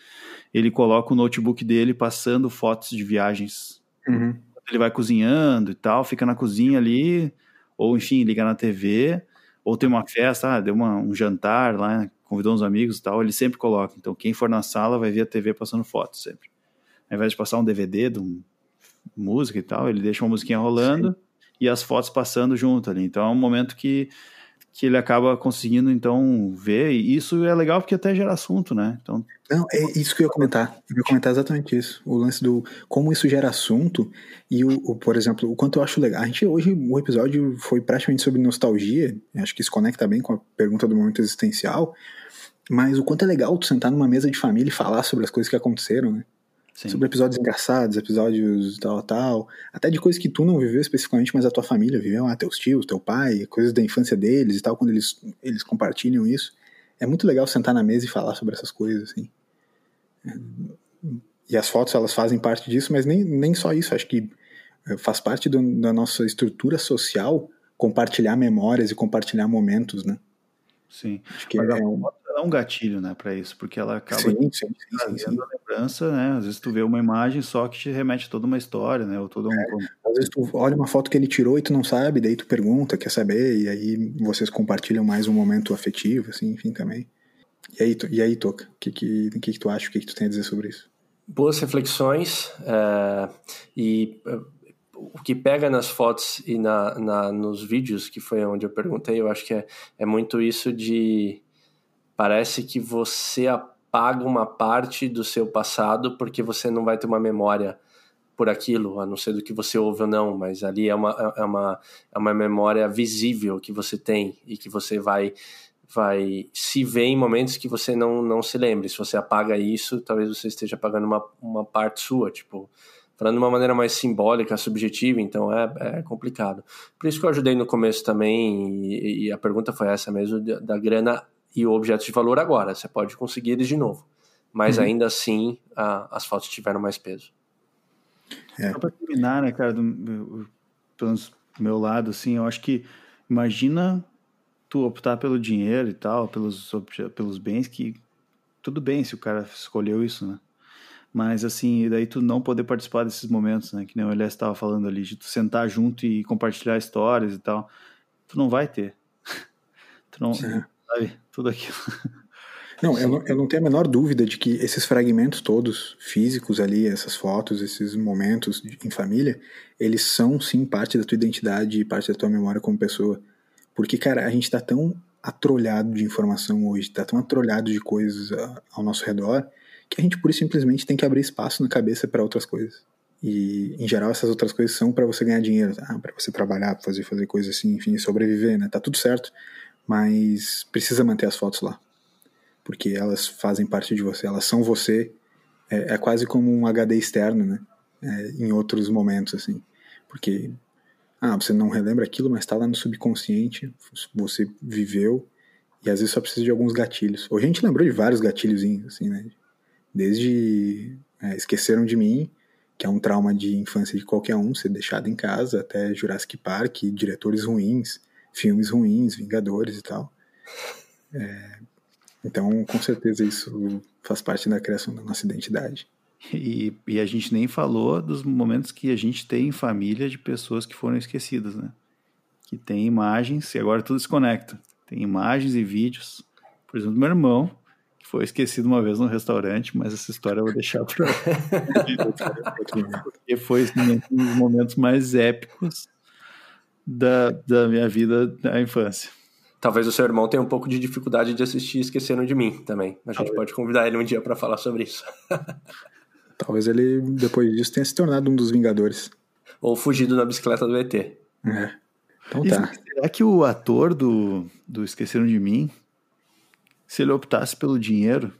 [SPEAKER 3] ele coloca o notebook dele passando fotos de viagens.
[SPEAKER 1] Uhum.
[SPEAKER 3] Ele vai cozinhando e tal, fica na cozinha ali, ou enfim, liga na TV, ou tem uma festa, ah, deu uma, um jantar lá, convidou uns amigos e tal, ele sempre coloca. Então, quem for na sala vai ver a TV passando fotos sempre. Ao invés de passar um DVD de um, música e tal, ele deixa uma musiquinha rolando Sim. e as fotos passando junto ali. Então, é um momento que que ele acaba conseguindo então ver, e isso é legal porque até gera assunto, né? Então...
[SPEAKER 1] Não, é isso que eu ia comentar. Eu ia comentar exatamente isso. O lance do como isso gera assunto e o, o, por exemplo, o quanto eu acho legal. A gente hoje, o episódio foi praticamente sobre nostalgia, acho que isso conecta bem com a pergunta do momento existencial, mas o quanto é legal tu sentar numa mesa de família e falar sobre as coisas que aconteceram, né? Sim. Sobre episódios engraçados, episódios tal, tal. Até de coisas que tu não viveu especificamente, mas a tua família viveu, ah, teus tios, teu pai, coisas da infância deles e tal, quando eles, eles compartilham isso. É muito legal sentar na mesa e falar sobre essas coisas, assim. E as fotos, elas fazem parte disso, mas nem, nem só isso. Acho que eh, faz parte do, da nossa estrutura social compartilhar memórias e compartilhar momentos, né?
[SPEAKER 3] Sim. Acho que Mas é, um gatilho, né, para isso, porque ela acaba sim, sim, sim, sim, a lembrança, né? Às vezes tu vê uma imagem só que te remete a toda uma história, né? Ou todo um...
[SPEAKER 1] É, às vezes tu olha uma foto que ele tirou e tu não sabe, daí tu pergunta, quer saber, e aí vocês compartilham mais um momento afetivo, assim, enfim, também. E aí, e aí Toca, o que, que, que, que tu acha, o que, que tu tem a dizer sobre isso?
[SPEAKER 2] Boas reflexões, é, e é, o que pega nas fotos e na, na, nos vídeos, que foi onde eu perguntei, eu acho que é, é muito isso de Parece que você apaga uma parte do seu passado porque você não vai ter uma memória por aquilo, a não ser do que você ouve ou não, mas ali é uma, é uma, é uma memória visível que você tem e que você vai vai se ver em momentos que você não, não se lembre. Se você apaga isso, talvez você esteja apagando uma, uma parte sua, tipo, falando de uma maneira mais simbólica, subjetiva, então é, é complicado. Por isso que eu ajudei no começo também, e, e a pergunta foi essa mesmo, da, da grana e o objeto de valor agora. Você pode conseguir eles de novo. Mas uhum. ainda assim, a, as fotos tiveram mais peso.
[SPEAKER 3] É. Só pra terminar, né, cara, do, pelo meu lado, assim, eu acho que imagina tu optar pelo dinheiro e tal, pelos, pelos bens, que tudo bem se o cara escolheu isso, né? Mas assim, daí tu não poder participar desses momentos, né? Que nem o Elias estava falando ali, de tu sentar junto e compartilhar histórias e tal. Tu não vai ter. (laughs) tu não, Sim. Sabe? Tudo aquilo. (laughs)
[SPEAKER 1] Não eu, não, eu não tenho a menor dúvida de que esses fragmentos todos, físicos ali, essas fotos, esses momentos em família, eles são sim parte da tua identidade e parte da tua memória como pessoa. Porque, cara, a gente tá tão atrolhado de informação hoje, tá tão atrolhado de coisas ao nosso redor, que a gente pura e simplesmente tem que abrir espaço na cabeça para outras coisas. E, em geral, essas outras coisas são para você ganhar dinheiro, ah, para você trabalhar, pra fazer, fazer coisas assim, enfim, sobreviver, né? Tá tudo certo, mas precisa manter as fotos lá. Porque elas fazem parte de você, elas são você. É, é quase como um HD externo, né? É, em outros momentos, assim. Porque, ah, você não relembra aquilo, mas tá lá no subconsciente, você viveu, e às vezes só precisa de alguns gatilhos. Hoje a gente lembrou de vários gatilhos, assim, né? Desde é, Esqueceram de Mim, que é um trauma de infância de qualquer um, ser deixado em casa, até Jurassic Park, diretores ruins, filmes ruins, Vingadores e tal. É, então, com certeza, isso faz parte da criação da nossa identidade.
[SPEAKER 3] E, e, a gente nem falou dos momentos que a gente tem em família de pessoas que foram esquecidas, né? Que tem imagens, e agora tudo se conecta. Tem imagens e vídeos. Por exemplo, meu irmão, foi esquecido uma vez no restaurante, mas essa história eu vou deixar para (laughs) porque foi um dos momentos mais épicos da, da minha vida da infância.
[SPEAKER 2] Talvez o seu irmão tenha um pouco de dificuldade de assistir Esqueceram de Mim também. A gente Talvez. pode convidar ele um dia para falar sobre isso. (laughs)
[SPEAKER 1] Talvez ele, depois disso, tenha se tornado um dos Vingadores.
[SPEAKER 2] Ou fugido na bicicleta do ET.
[SPEAKER 1] É. Então tá.
[SPEAKER 3] E será que o ator do, do Esqueceram de Mim se ele optasse pelo dinheiro,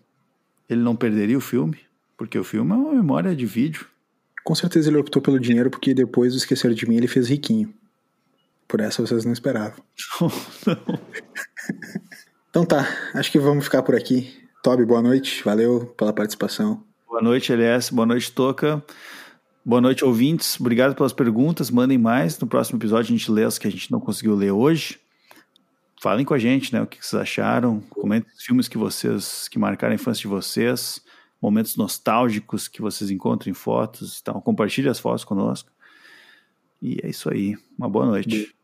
[SPEAKER 3] ele não perderia o filme? Porque o filme é uma memória de vídeo.
[SPEAKER 1] Com certeza ele optou pelo dinheiro porque depois do Esquecer de Mim ele fez riquinho. Por essa vocês não esperavam. (laughs) não. então tá, acho que vamos ficar por aqui. Toby, boa noite. Valeu pela participação.
[SPEAKER 3] Boa noite, LS. Boa noite, Toca. Boa noite, ouvintes. Obrigado pelas perguntas. Mandem mais. No próximo episódio a gente lê as que a gente não conseguiu ler hoje falem com a gente, né? O que vocês acharam? Comentem os filmes que vocês que marcaram a infância de vocês, momentos nostálgicos que vocês encontram em fotos e tal. Compartilhe as fotos conosco. E é isso aí. Uma boa noite.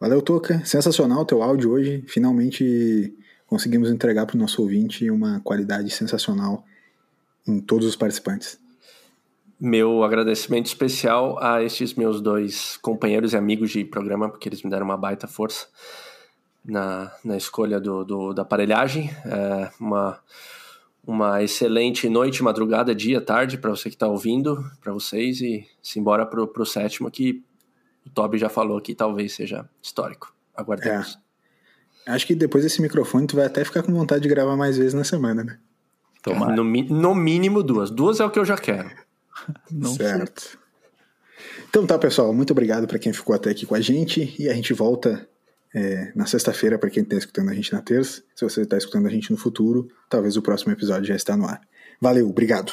[SPEAKER 1] Valeu, Toca. Sensacional o teu áudio hoje. Finalmente conseguimos entregar para o nosso ouvinte uma qualidade sensacional em todos os participantes.
[SPEAKER 2] Meu agradecimento especial a estes meus dois companheiros e amigos de programa, porque eles me deram uma baita força na, na escolha do, do da aparelhagem. É uma, uma excelente noite, madrugada, dia, tarde para você que está ouvindo, para vocês e simbora para o sétimo que o Toby já falou que talvez seja histórico. Aguardemos.
[SPEAKER 1] É. Acho que depois desse microfone tu vai até ficar com vontade de gravar mais vezes na semana, né?
[SPEAKER 2] Tomara. No, no mínimo duas. Duas é o que eu já quero. (laughs)
[SPEAKER 1] Não certo. Sei. Então tá, pessoal. Muito obrigado para quem ficou até aqui com a gente e a gente volta é, na sexta-feira, para quem está escutando a gente na terça. Se você está escutando a gente no futuro, talvez o próximo episódio já está no ar. Valeu, obrigado.